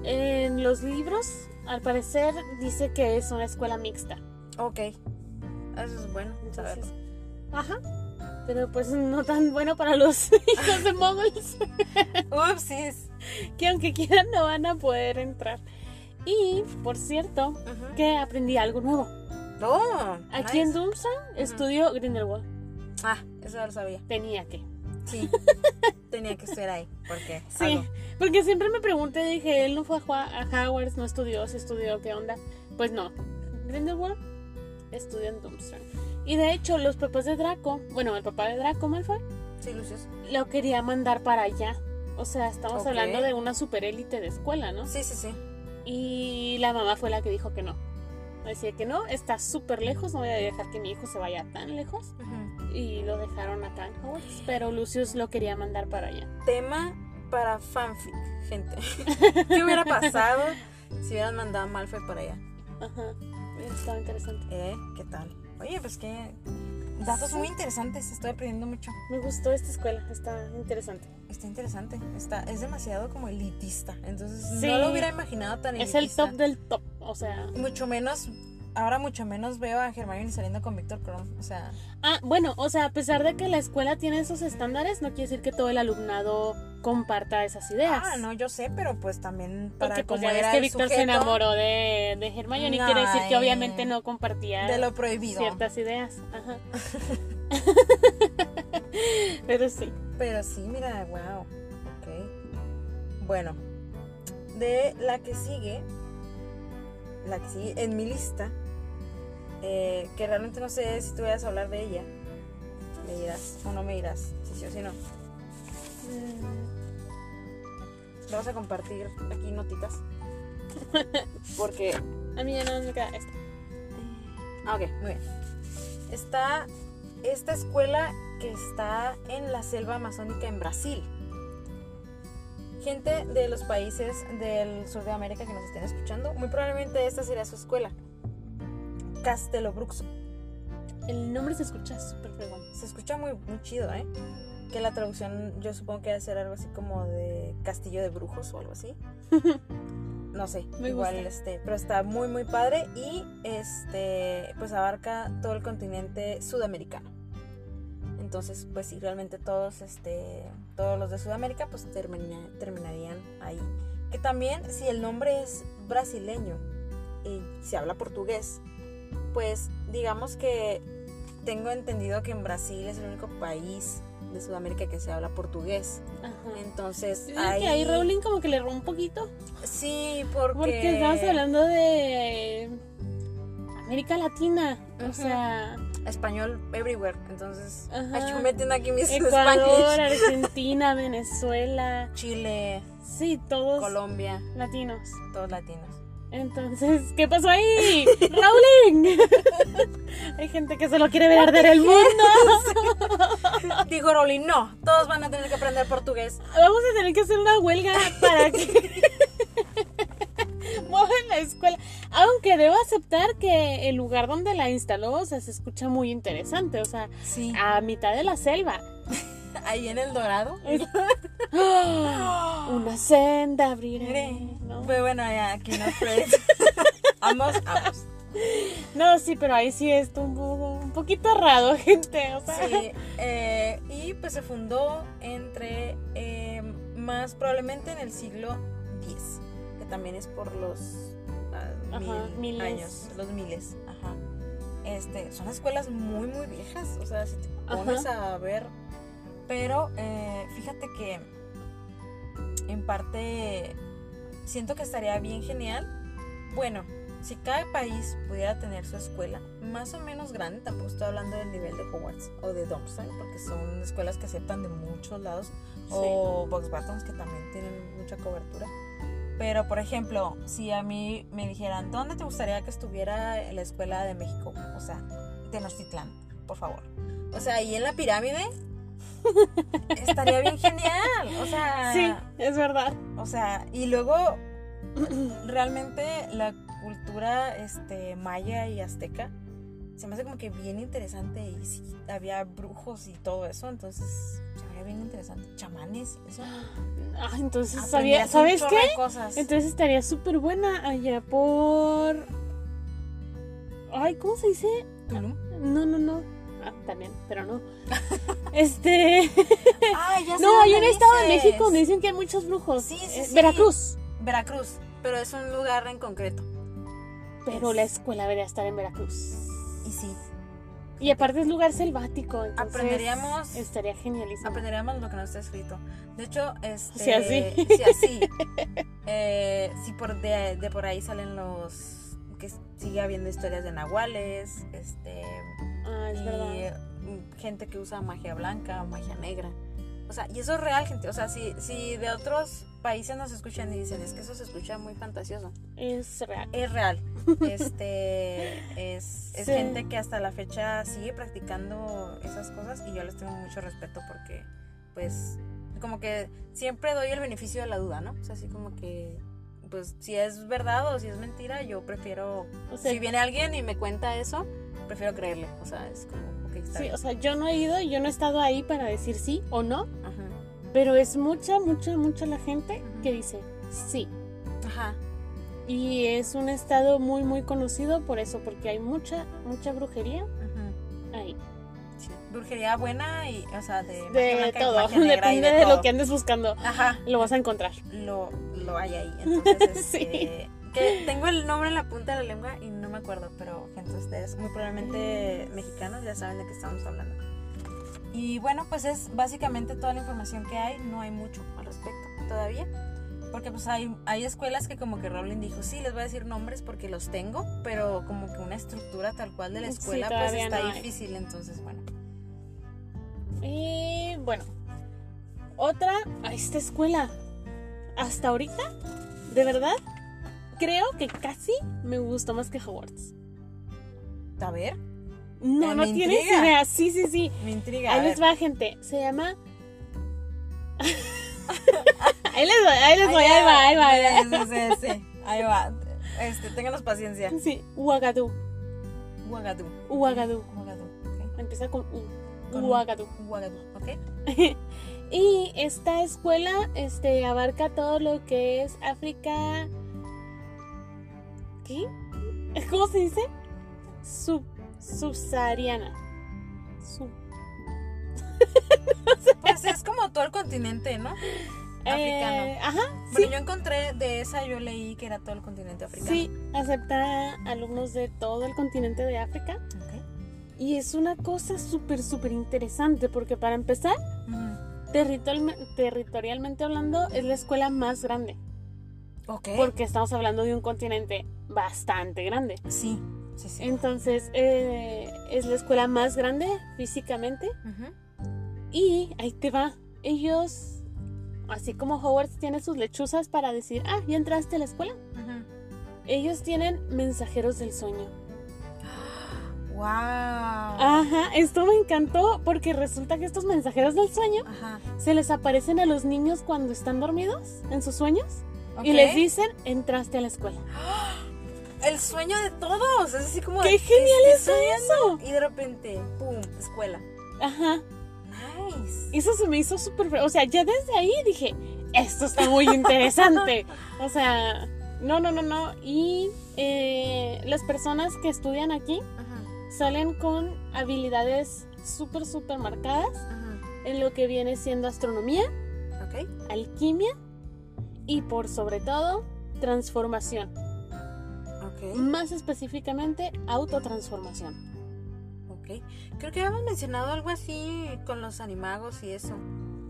En los libros, al parecer, dice que es una escuela mixta. Ok. Eso es bueno. Entonces, ajá. Pero pues no tan bueno para los hijos de moguls, Upsis. que aunque quieran no van a poder entrar. Y, por cierto, que aprendí algo nuevo. Oh, Aquí en nice. Doomsday estudio Grindelwald. Ah, eso ya lo sabía. Tenía que. Sí. Tenía que estar ahí. Porque. Sí, algo. porque siempre me pregunté, dije, él no fue a, Hogwarts, no estudió, se estudió, ¿qué onda? Pues no, Grindelwald estudió en Doomsday. Y de hecho, los papás de Draco, bueno, el papá de Draco Malfoy, Sí, Lucius. lo quería mandar para allá. O sea, estamos hablando de una super élite de escuela, ¿no? Sí, sí, sí. Y la mamá fue la que dijo que no. Decía que no, está súper lejos, no voy a dejar que mi hijo se vaya tan lejos. Y lo dejaron acá en Hogwarts, pero Lucius lo quería mandar para allá. Tema para fanfic, gente. ¿Qué hubiera pasado si hubieran mandado a Malfoy para allá? Ajá, estaba interesante. ¿Eh? ¿Qué tal? Oye, pues qué. Datos muy interesantes. Estoy aprendiendo mucho. Me gustó esta escuela, está interesante. Está interesante. Está, es demasiado como elitista. Entonces Sí. no lo hubiera imaginado tan Es elitista. el top del top, o sea... Mucho menos. Ahora mucho menos veo a Hermione saliendo con Víctor Krum. O sea, Ah, bueno, o sea, a pesar de que la escuela tiene esos estándares, no quiere decir que todo el alumnado comparta esas ideas. ah, no, yo sé, pero pues también para Porque pues cómo ya ves era que Víctor se enamoró de, de Hermione y No, quiere decir que obviamente no compartía de lo prohibido. ciertas ideas. Ajá. Pero sí. Pero sí, mira, wow. Ok. Bueno, de la que sigue, la que sigue en mi lista, eh, que realmente no sé si tú vayas a hablar de ella, me dirás o no me dirás, si sí o si no. Vamos a compartir aquí notitas. Porque A mí ya no me queda esta. Ah, ok, muy bien. Está esta escuela que está en la selva amazónica en Brasil. Gente de los países del sur de América que nos estén escuchando, muy probablemente esta sería su escuela. Castelo Bruxo. El nombre se escucha súper fregón. Se escucha muy, muy chido, ¿eh? Que la traducción yo supongo que debe ser algo así como de Castillo de Brujos o algo así. No sé, Me igual gusta. este, pero está muy muy padre y este pues abarca todo el continente sudamericano. Entonces, pues sí, realmente todos este todos los de Sudamérica pues termina- terminarían ahí. Que también si el nombre es brasileño y se habla portugués, pues digamos que tengo entendido que en Brasil es el único país de Sudamérica que se habla portugués. Ajá. Entonces, digo que ahí Rowling como que le robó un poquito. Sí, porque... Porque estamos hablando de América Latina. O sea, Español everywhere. Entonces, Ajá. ay, yo metiendo aquí mis Ecuador. Argentina, Venezuela. Chile, Sí, todos Colombia, latinos. todos latinos. Entonces, ¿qué pasó ahí? ¡Rowling! Hay gente que solo quiere ver arder el mundo. Dijo Rowling, no, todos van a tener que aprender portugués. Vamos a tener que hacer una huelga para que muevan la escuela. Aunque debo aceptar que el lugar donde la instaló, o sea, se escucha muy interesante. O sea, Sí. a mitad de la selva. Ahí en el Dorado. Una senda abriré. ¿no? Pues bueno, aquí no fue. ambos, ambos. No, sí, pero ahí sí es un, poco- un poquito errado, gente. O sea, Sí, eh, y pues se fundó entre eh, más probablemente en el siglo X, que también es por los ah, Ajá, mil miles. años, los miles. Ajá. Este, son escuelas muy, muy viejas, o sea, si te pones a ver. Pero eh, fíjate que en parte siento que estaría bien genial. Bueno, si cada país pudiera tener su escuela más o menos grande, tampoco estoy hablando del nivel de Hogwarts o de Dumpstein, porque son escuelas que aceptan de muchos lados, o Box Buttons, que también tienen mucha cobertura. Pero, por ejemplo, si a mí me dijeran, ¿dónde te gustaría que estuviera la escuela de México? O sea, Tenochtitlán, por favor. O sea, ahí en la pirámide estaría bien genial. O sea, sí, es verdad. o sea, y luego realmente la cultura este maya y azteca se me hace como que bien interesante y sí, había brujos y todo eso, entonces se estaría bien interesante. Chamanes, eso. Ah, entonces sabía, ¿sabes qué? Entonces estaría súper buena allá por... Ay, ¿cómo se dice? Tulum. No, no, no. Ah, también, pero no. este... Ah, ya sé no, dónde un estado de. México donde dicen que hay muchos brujos. Sí, sí, Eh, sí. Veracruz. Veracruz, pero es un lugar en concreto. Pero la escuela debería estar en Veracruz. Y sí, Y aparte es lugar selvático. Entonces Aprenderíamos- Estaría genialísimo. aprenderíamos lo que no está escrito. De hecho, este, Sí, así. sí, así. Eh, sí, por de, de por ahí salen los que sigue habiendo historias de nahuales, este, Ah, es y verdad. mm, gente que usa magia blanca o magia negra. O sea, y eso es real, gente. O sea, si, si de otros países nos escuchan y dicen, es que eso se escucha muy fantasioso. Es real. Es real. Este es, es Sí. gente que hasta la fecha sigue practicando esas cosas y yo les tengo mucho respeto porque, pues, como que siempre doy el beneficio de la duda, ¿no? O sea, así como que, pues, si es verdad o si es mentira, yo prefiero, O sea, si viene alguien y me cuenta eso, prefiero creerle. O sea, es como, está sí, bien. o sea, yo no he ido, yo no he estado ahí para decir sí o no, Ajá. pero es mucha, mucha, mucha la gente que dice sí. Ajá. Y es un estado muy, muy conocido por eso, porque hay mucha, mucha brujería Ajá. ahí. Sí. Brujería buena y, o sea, de, De blanca y todo, y depende de, todo. lo que andes buscando. Ajá. Lo vas a encontrar. lo, lo hay ahí. Entonces, Sí. este, que tengo el nombre en la punta de la lengua y no me acuerdo, pero gente, ustedes muy probablemente mexicanos ya saben de qué estamos hablando. Y bueno, pues es básicamente toda la información que hay, no hay mucho al respecto todavía. Porque pues hay, hay escuelas que como que Rowling dijo, sí, les voy a decir nombres porque los tengo, pero como que una estructura tal cual de la Sí, escuela pues todavía está no difícil, entonces bueno. Y bueno, otra a esta escuela. Hasta ahorita, de verdad, creo que casi me gustó más que Hogwarts. A ver, No, Eh, no tienes intriga. idea. Sí, sí, sí. me intriga. Ahí les va, gente. Se llama. ahí les va, ahí les voy, ahí va, ahí va. Ahí va. Sí, sí, sí, Ahí va. Este, ténganos paciencia. Sí, Ouagadou. Ouagadou. Ouagadou. Ouagadou. ok. Empieza con U. Con U. Ouagadou. Ouagadou, ¿ok? Y esta escuela este, abarca todo lo que es África. ¿Qué? ¿Cómo se dice? Sub, subsahariana. Sub- Pues es como todo el continente, ¿no? Africano. Eh, ajá, Porque sí. yo encontré de esa, yo leí que era todo el continente africano. Sí, acepta alumnos de todo el continente de África. Ok. Y es una cosa súper, súper interesante porque para empezar, territorialmente hablando, es la escuela más grande. Porque estamos hablando de un continente bastante grande. Sí, sí, sí. Entonces, eh, es la escuela más grande físicamente. Ujú. Y ahí te va. Ellos, así como Hogwarts tiene sus lechuzas para decir, ah, ya entraste a la escuela. Ellos tienen mensajeros del sueño. Wow. Ajá, esto me encantó porque resulta que estos mensajeros del sueño Ajá. se les aparecen a los niños cuando están dormidos en sus sueños y les dicen, entraste a la escuela. El sueño de todos. Es así como. ¡Qué de, genial es eso! Y de repente, ¡pum! Escuela. Ajá, Nice. eso se me hizo súper... O sea, ya desde ahí dije, esto está muy interesante. o sea, no, no, no, no. Y eh, las personas que estudian aquí Ajá. salen con habilidades súper, súper marcadas Ajá. en lo que viene siendo astronomía, Ok. alquimia y por sobre todo transformación. Ok. Más específicamente autotransformación. Ok. Creo que habíamos mencionado algo así con los animagos y eso.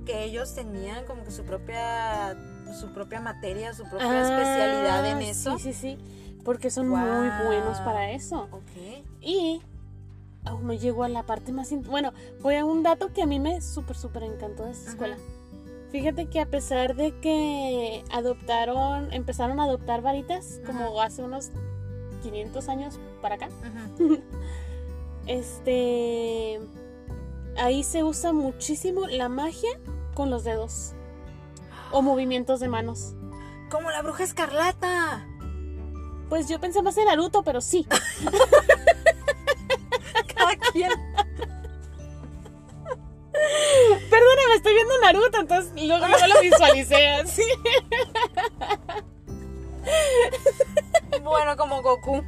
Que ellos tenían como que su propia su propia materia, su propia especialidad en Ah, eso. Sí, sí, sí. Porque son Wow. muy buenos para eso. Ok. Y aún no llego a la parte más... Bueno, fue un dato que a mí me súper, súper encantó de esta Ajá. Fíjate que a pesar de que adoptaron, empezaron a adoptar varitas como hace unos 500 años para acá, este... Ahí se usa muchísimo la magia con los dedos o movimientos de manos. Como la bruja escarlata. Pues yo pensé más en Naruto, pero sí. Cada quien. Perdóname, estoy Naruto, entonces luego, luego lo visualicé así. Bueno, como Goku.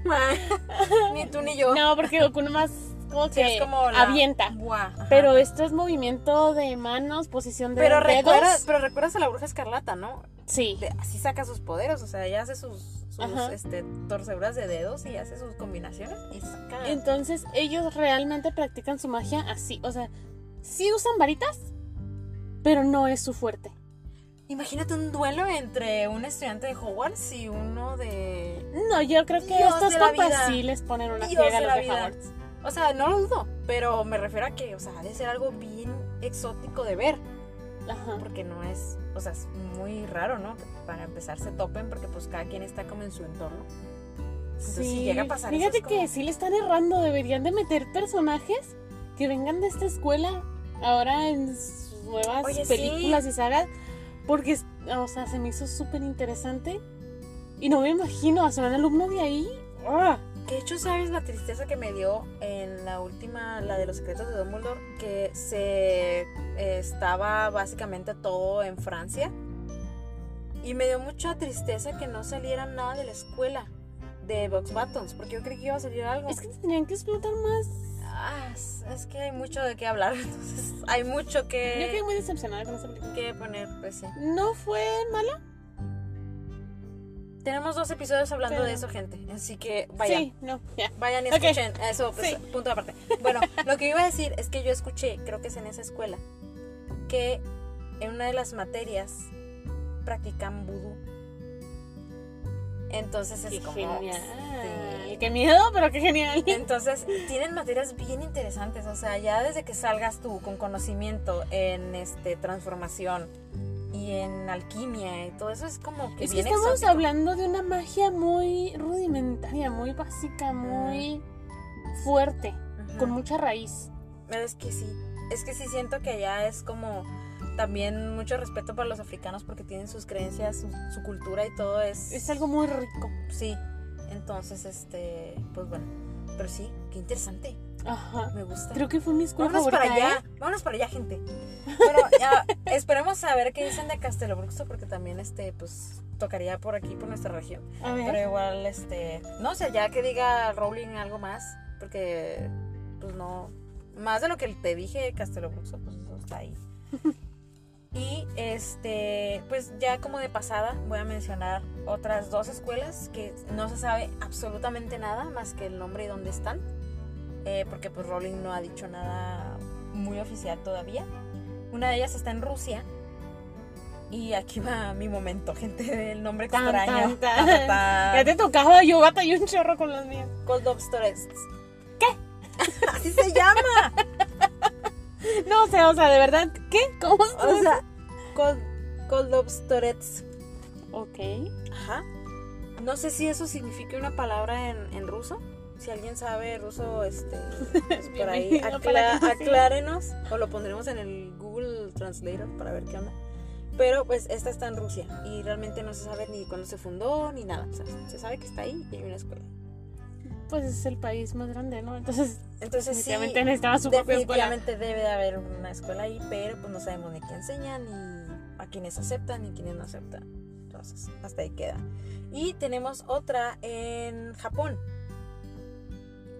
ni tú ni yo. No, porque Goku nomás como Sí, que es como la- avienta. Buah. Pero esto es movimiento de manos, posición de pero dedos. recuerdas, pero recuerdas a la bruja escarlata, ¿no? Sí. De- así saca sus poderes, o sea, ella hace sus, sus este, torceduras de dedos y hace sus combinaciones y saca. Entonces ellos realmente practican su magia así. O sea, sí usan varitas, pero no es su fuerte. Imagínate un duelo entre un estudiante de Hogwarts y uno de. No, yo creo que Dios estos compas sí les ponen una friega a los de. Hogwarts. O sea, no lo dudo, pero me refiero a que, o sea, ha de ser algo bien exótico de ver, Ajá. porque no es, o sea, es muy raro, ¿no? Que para empezar se topen, porque pues cada quien está como en su entorno. Entonces, si llega a pasar eso, Fíjate es como- que sí le están errando. Deberían de meter personajes que vengan de esta escuela ahora en sus nuevas Oye, sí. películas y sagas. Porque, o sea, se me hizo súper interesante. Y no me imagino a ser un alumno de ahí. ¡ah! Que de hecho, ¿sabes la tristeza que me dio en la última, la de los secretos de Dumbledore? Que se eh, estaba básicamente todo en Francia. Y me dio mucha tristeza que no saliera nada de la escuela de Box Buttons, porque yo creí que iba a salir algo. Es que tendrían que explotar más. Ah, es, que hay mucho de qué hablar, entonces hay mucho Yo que, quedé muy decepcionada con esa película. que poner, pues sí. ¿No fue mala? Tenemos dos episodios hablando Pero- de eso, gente, así que vayan. Sí, no, ya. Vayan y escuchen eso, pues, Sí. punto aparte. Bueno, lo que iba a decir es que yo escuché, creo que es en esa escuela, que en una de las materias practican vudú. Entonces es Qué como... genial. sí. Qué miedo, pero qué genial. Entonces tienen materias bien interesantes, o sea, ya desde que salgas tú con conocimiento en este transformación y en alquimia y todo eso es como que Es que estamos exótico. hablando de una magia muy rudimentaria, muy básica, muy fuerte, con mucha raíz. Es que sí, es que sí siento que allá es como también mucho respeto para los africanos porque tienen sus creencias, su, su cultura y todo es... Es algo muy rico. Sí, entonces, este, pues bueno, pero sí, qué interesante, Ajá. me gusta. Creo que fue mi escuela Vámonos favorita. para allá, ¿eh? vámonos para allá, gente. Bueno, ya esperemos a ver qué dicen de Castelo Bruxo porque también, este, pues, tocaría por aquí, por nuestra región. A ver. Pero igual, este, no sé, ya que diga Rowling algo más, porque, pues no, más de lo que te dije, Castelo Bruxo, pues eso está ahí. Y este, pues ya como de pasada voy a mencionar otras dos escuelas que no se sabe absolutamente nada más que el nombre y dónde están, eh, porque pues Rowling no ha dicho nada muy oficial todavía. Una de ellas está en Rusia. Y aquí va mi momento, gente, el nombre extraño. tan, tan. Ta, ta, ta. Ya te tocaba, yo batallé un chorro con los míos. Coldobstorests. ¿Qué? Así se llama. No, o sea, o sea, de verdad, ¿qué? ¿Cómo? O sea, Cold, ok. Ajá. No sé si eso significa una palabra en, en ruso. Si alguien sabe ruso, este, pues por ahí acla- aclárenos. O lo pondremos en el Google Translator para ver qué onda. Pero pues esta está en Rusia y realmente no se sabe ni cuándo se fundó ni nada. O sea, se sabe que está ahí y hay una escuela. Pues es el país más grande, ¿no? Entonces, Entonces sí, definitivamente necesitaba su propia escuela. definitivamente debe de haber una escuela ahí, pero pues no sabemos ni qué enseñan, ni a quienes aceptan, ni quienes no aceptan. Entonces, hasta ahí queda. Y tenemos otra en Japón,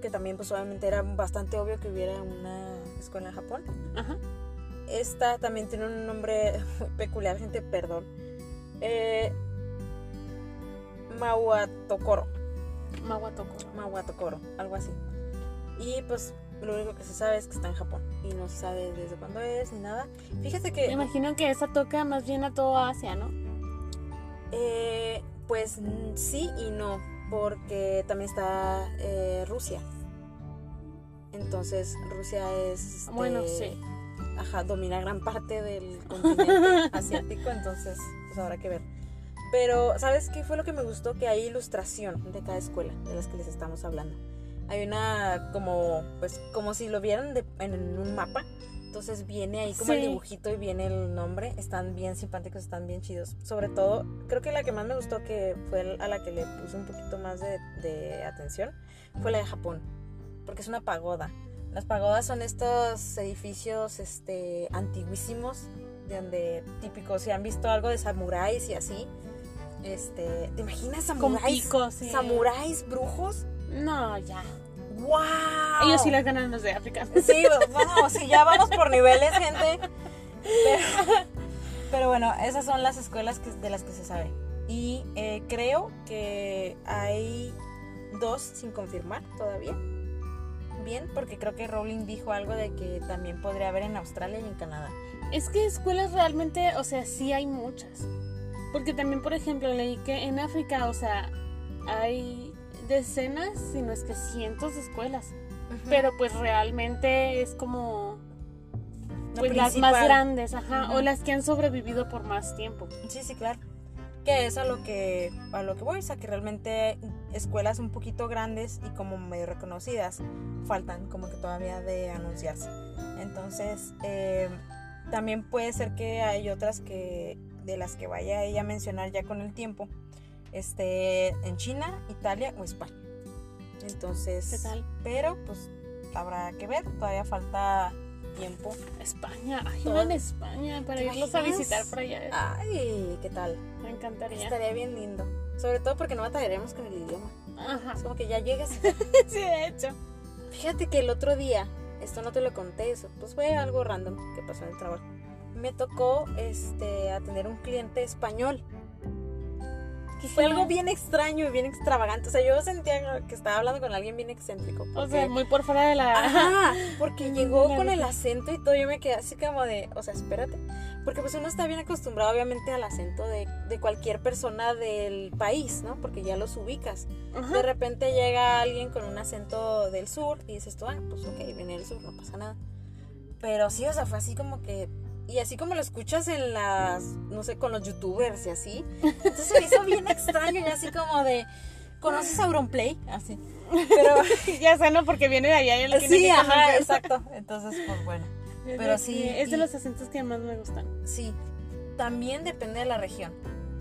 que también pues obviamente era bastante obvio que hubiera una escuela en Japón. Ajá. Esta también tiene un nombre muy peculiar, gente, perdón. Eh, Mawatokoro. Mahuatoko. Mawatokoro, algo así. Y pues lo único que se sabe es que está en Japón y no se sabe desde cuándo es ni nada. Fíjate Me que, imagino que esa toca más bien a toda Asia, ¿no? eh, pues sí y no, porque también está eh, Rusia. Entonces Rusia es... este, Bueno, sí. Ajá, domina gran parte del continente asiático, entonces pues habrá que ver. Pero, ¿sabes qué fue lo que me gustó? Que hay ilustración de cada escuela de las que les estamos hablando. Hay una como, pues, como si lo vieran de- en un mapa. Entonces viene ahí como el dibujito y viene el nombre. Están bien simpáticos, están bien chidos. Sobre todo, creo que la que más me gustó, que fue a la que le puse un poquito más de, de atención, fue la de Japón. Porque es una pagoda. Las pagodas son estos edificios este, antiguísimos de donde típico, si han visto algo de samuráis y así. Este, ¿te imaginas samuráis? picos, sí. ¿Samuráis brujos? No, ya. ¡Wow! Ellos sí las ganan los de África. Sí, bueno, sí, ya vamos por niveles, gente. Pero, pero bueno, esas son las escuelas que- de las que se sabe. Y eh, creo que hay dos sin confirmar todavía. Bien, porque creo que Rowling dijo algo de que también podría haber en Australia y en Canadá. Es que escuelas realmente, o sea, sí hay muchas. Porque también, por ejemplo, leí que en África, o sea, hay decenas, si no es que cientos de escuelas. Pero pues realmente es como La pues las más grandes, ajá, o las que han sobrevivido por más tiempo. Sí, sí, claro. Que es a lo que, a lo que voy, o sea, que realmente escuelas un poquito grandes y como medio reconocidas faltan como que todavía de anunciarse. Entonces, eh, también puede ser que hay otras que de las que vaya ella a mencionar ya con el tiempo, este, en China, Italia o España. Entonces, ¿Qué tal? pero pues habrá que ver, todavía falta tiempo. España, ay, Todo- en España para ¿Te irlos a visitar por allá. Ay, ¿qué tal? Me encantaría. Estaría bien lindo. Sobre todo porque no batallaremos con el idioma. Ajá. Es como que ya llegas. Sí, de hecho. Fíjate que el otro día, esto no te lo conté, eso, pues fue algo random que pasó en el trabajo. Me tocó este atender un cliente español. Fue algo bien extraño y bien extravagante. O sea, yo sentía que estaba hablando con alguien bien excéntrico. O porque- sea, muy por fuera de la. Ajá, porque llegó con el acento y todo. Yo me quedé así como de, o sea, espérate. Porque pues uno está bien acostumbrado, obviamente, al acento de, de cualquier persona del país, ¿no? Porque ya los ubicas. Ajá. De repente llega alguien con un acento del sur y dices tú, ah, pues ok, viene del sur, no pasa nada. Pero sí, o sea, fue así como que. Y así como lo escuchas en las, no sé, con los youtubers y así. Entonces se me hizo bien extraño y así como de. ¿Conoces a Auronplay? Así. Pero. ya sé, ¿no? Porque viene de allá y él tiene sí, que ajá, exacto. Entonces, pues bueno. Pero sí, Es de y- los acentos que más me gustan. Sí. También depende de la región.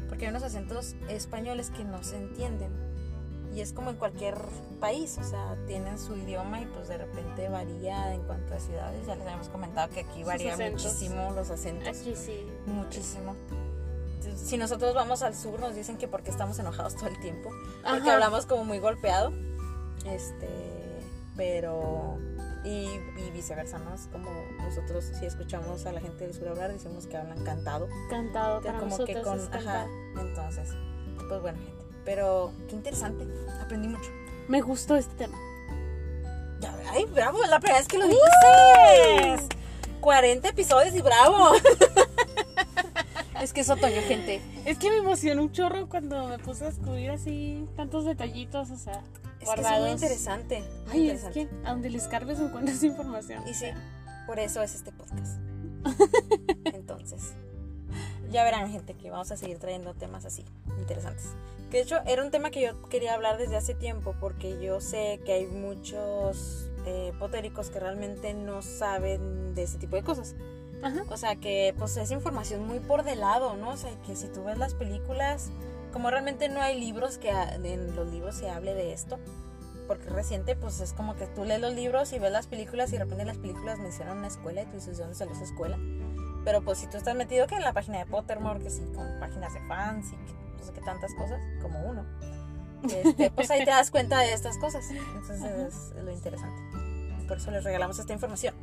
Porque hay unos acentos españoles que no se entienden. Y es como en cualquier país, o sea, tienen su idioma y pues de repente varía en cuanto a ciudades. Ya les habíamos comentado que aquí varía muchísimo los acentos. Aquí sí. Muchísimo. Entonces, Si nosotros vamos al sur nos dicen que porque estamos enojados todo el tiempo. Porque Ajá. hablamos como muy golpeado. Este, pero y, y viceversa, ¿no? Es como nosotros si escuchamos a la gente del sur hablar decimos que hablan cantado. Cantado para como nosotros que con es ajá, entonces, pues bueno. Pero qué interesante. Aprendí mucho. Me gustó este tema. Ay, bravo, es la primera vez que lo dices. 40 episodios y bravo. es que es otoño, gente. Es que me emocionó un chorro cuando me puse a descubrir así tantos detallitos, o sea, Es que es guardados. muy interesante. muy Ay, es interesante. que a donde les cargues encuentras información. Y sí, por eso es este podcast. Entonces, ya verán, gente, que vamos a seguir trayendo temas así, interesantes. Que de hecho era un tema que yo quería hablar desde hace tiempo, porque yo sé que hay muchos eh, potéricos que realmente no saben de ese tipo de cosas. Ajá. O sea, que pues es información muy por de lado, ¿no? O sea, que si tú ves las películas, como realmente no hay libros que en los libros se hable de esto, porque reciente, pues es como que tú lees los libros y ves las películas y de repente las películas mencionan una escuela y tú dices, ¿de dónde salió esa escuela? Pero pues si tú estás metido que en la página de Pottermore, que sí, con páginas de fans y que no sé qué tantas cosas, como uno, este, pues ahí te das cuenta de estas cosas. Entonces es, es lo interesante. Por eso les regalamos esta información.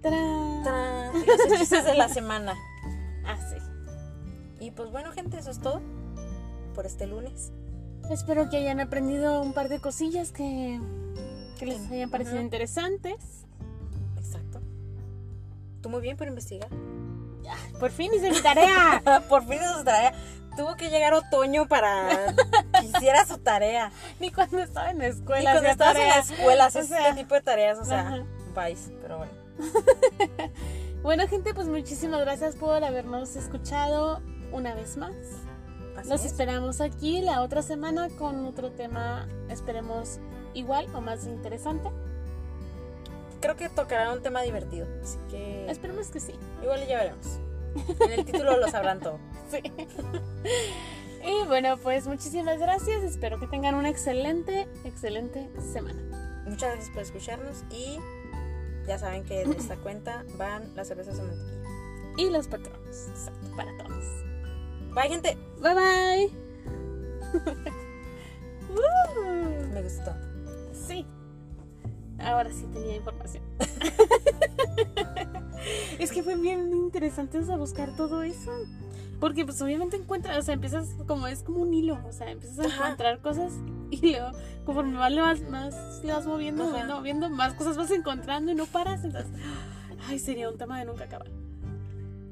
¡Tarán! ¡Tarán! Los hechizos de la semana. Ah, sí. Y pues bueno, gente, eso es todo por este lunes. Espero que hayan aprendido un par de cosillas que, que les hayan parecido Ajá. interesantes. Tú muy bien por investigar. Por fin hice mi tarea. por fin hizo su tarea. Tuvo que llegar otoño para que hiciera su tarea. Ni cuando estaba en la escuela. cuando hacía estabas en la escuela, O sea, este tipo de tareas, o sea, ajá. vais, pero bueno. Bueno, gente, pues muchísimas gracias por habernos escuchado una vez más. Así Los es. esperamos aquí la otra semana con otro tema, esperemos igual o más interesante. Creo que tocará un tema divertido, así que Esperemos que sí. igual ya veremos. En el título lo sabrán todo. Sí. Y bueno, pues muchísimas gracias. Espero que tengan una excelente, excelente semana. Muchas gracias por escucharnos y ya saben que de esta cuenta van las cervezas de mantequilla. y los patronos. Exacto, para todos. Bye, gente. Bye bye. Me gustó. Sí. Ahora sí tenía información. es que fue bien interesante o sea, buscar todo eso. Porque pues obviamente encuentras, o sea, empiezas como es como un hilo, o sea, empiezas a Ajá. encontrar cosas y luego conforme más le vas, más le vas moviendo, Ajá. moviendo, moviendo, más cosas vas encontrando y no paras. Entonces, ay, sería un tema de nunca acabar.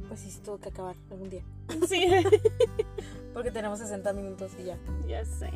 Pues sí, sí tuvo que acabar algún día. Sí, Porque tenemos 60 minutos y ya. ya sé.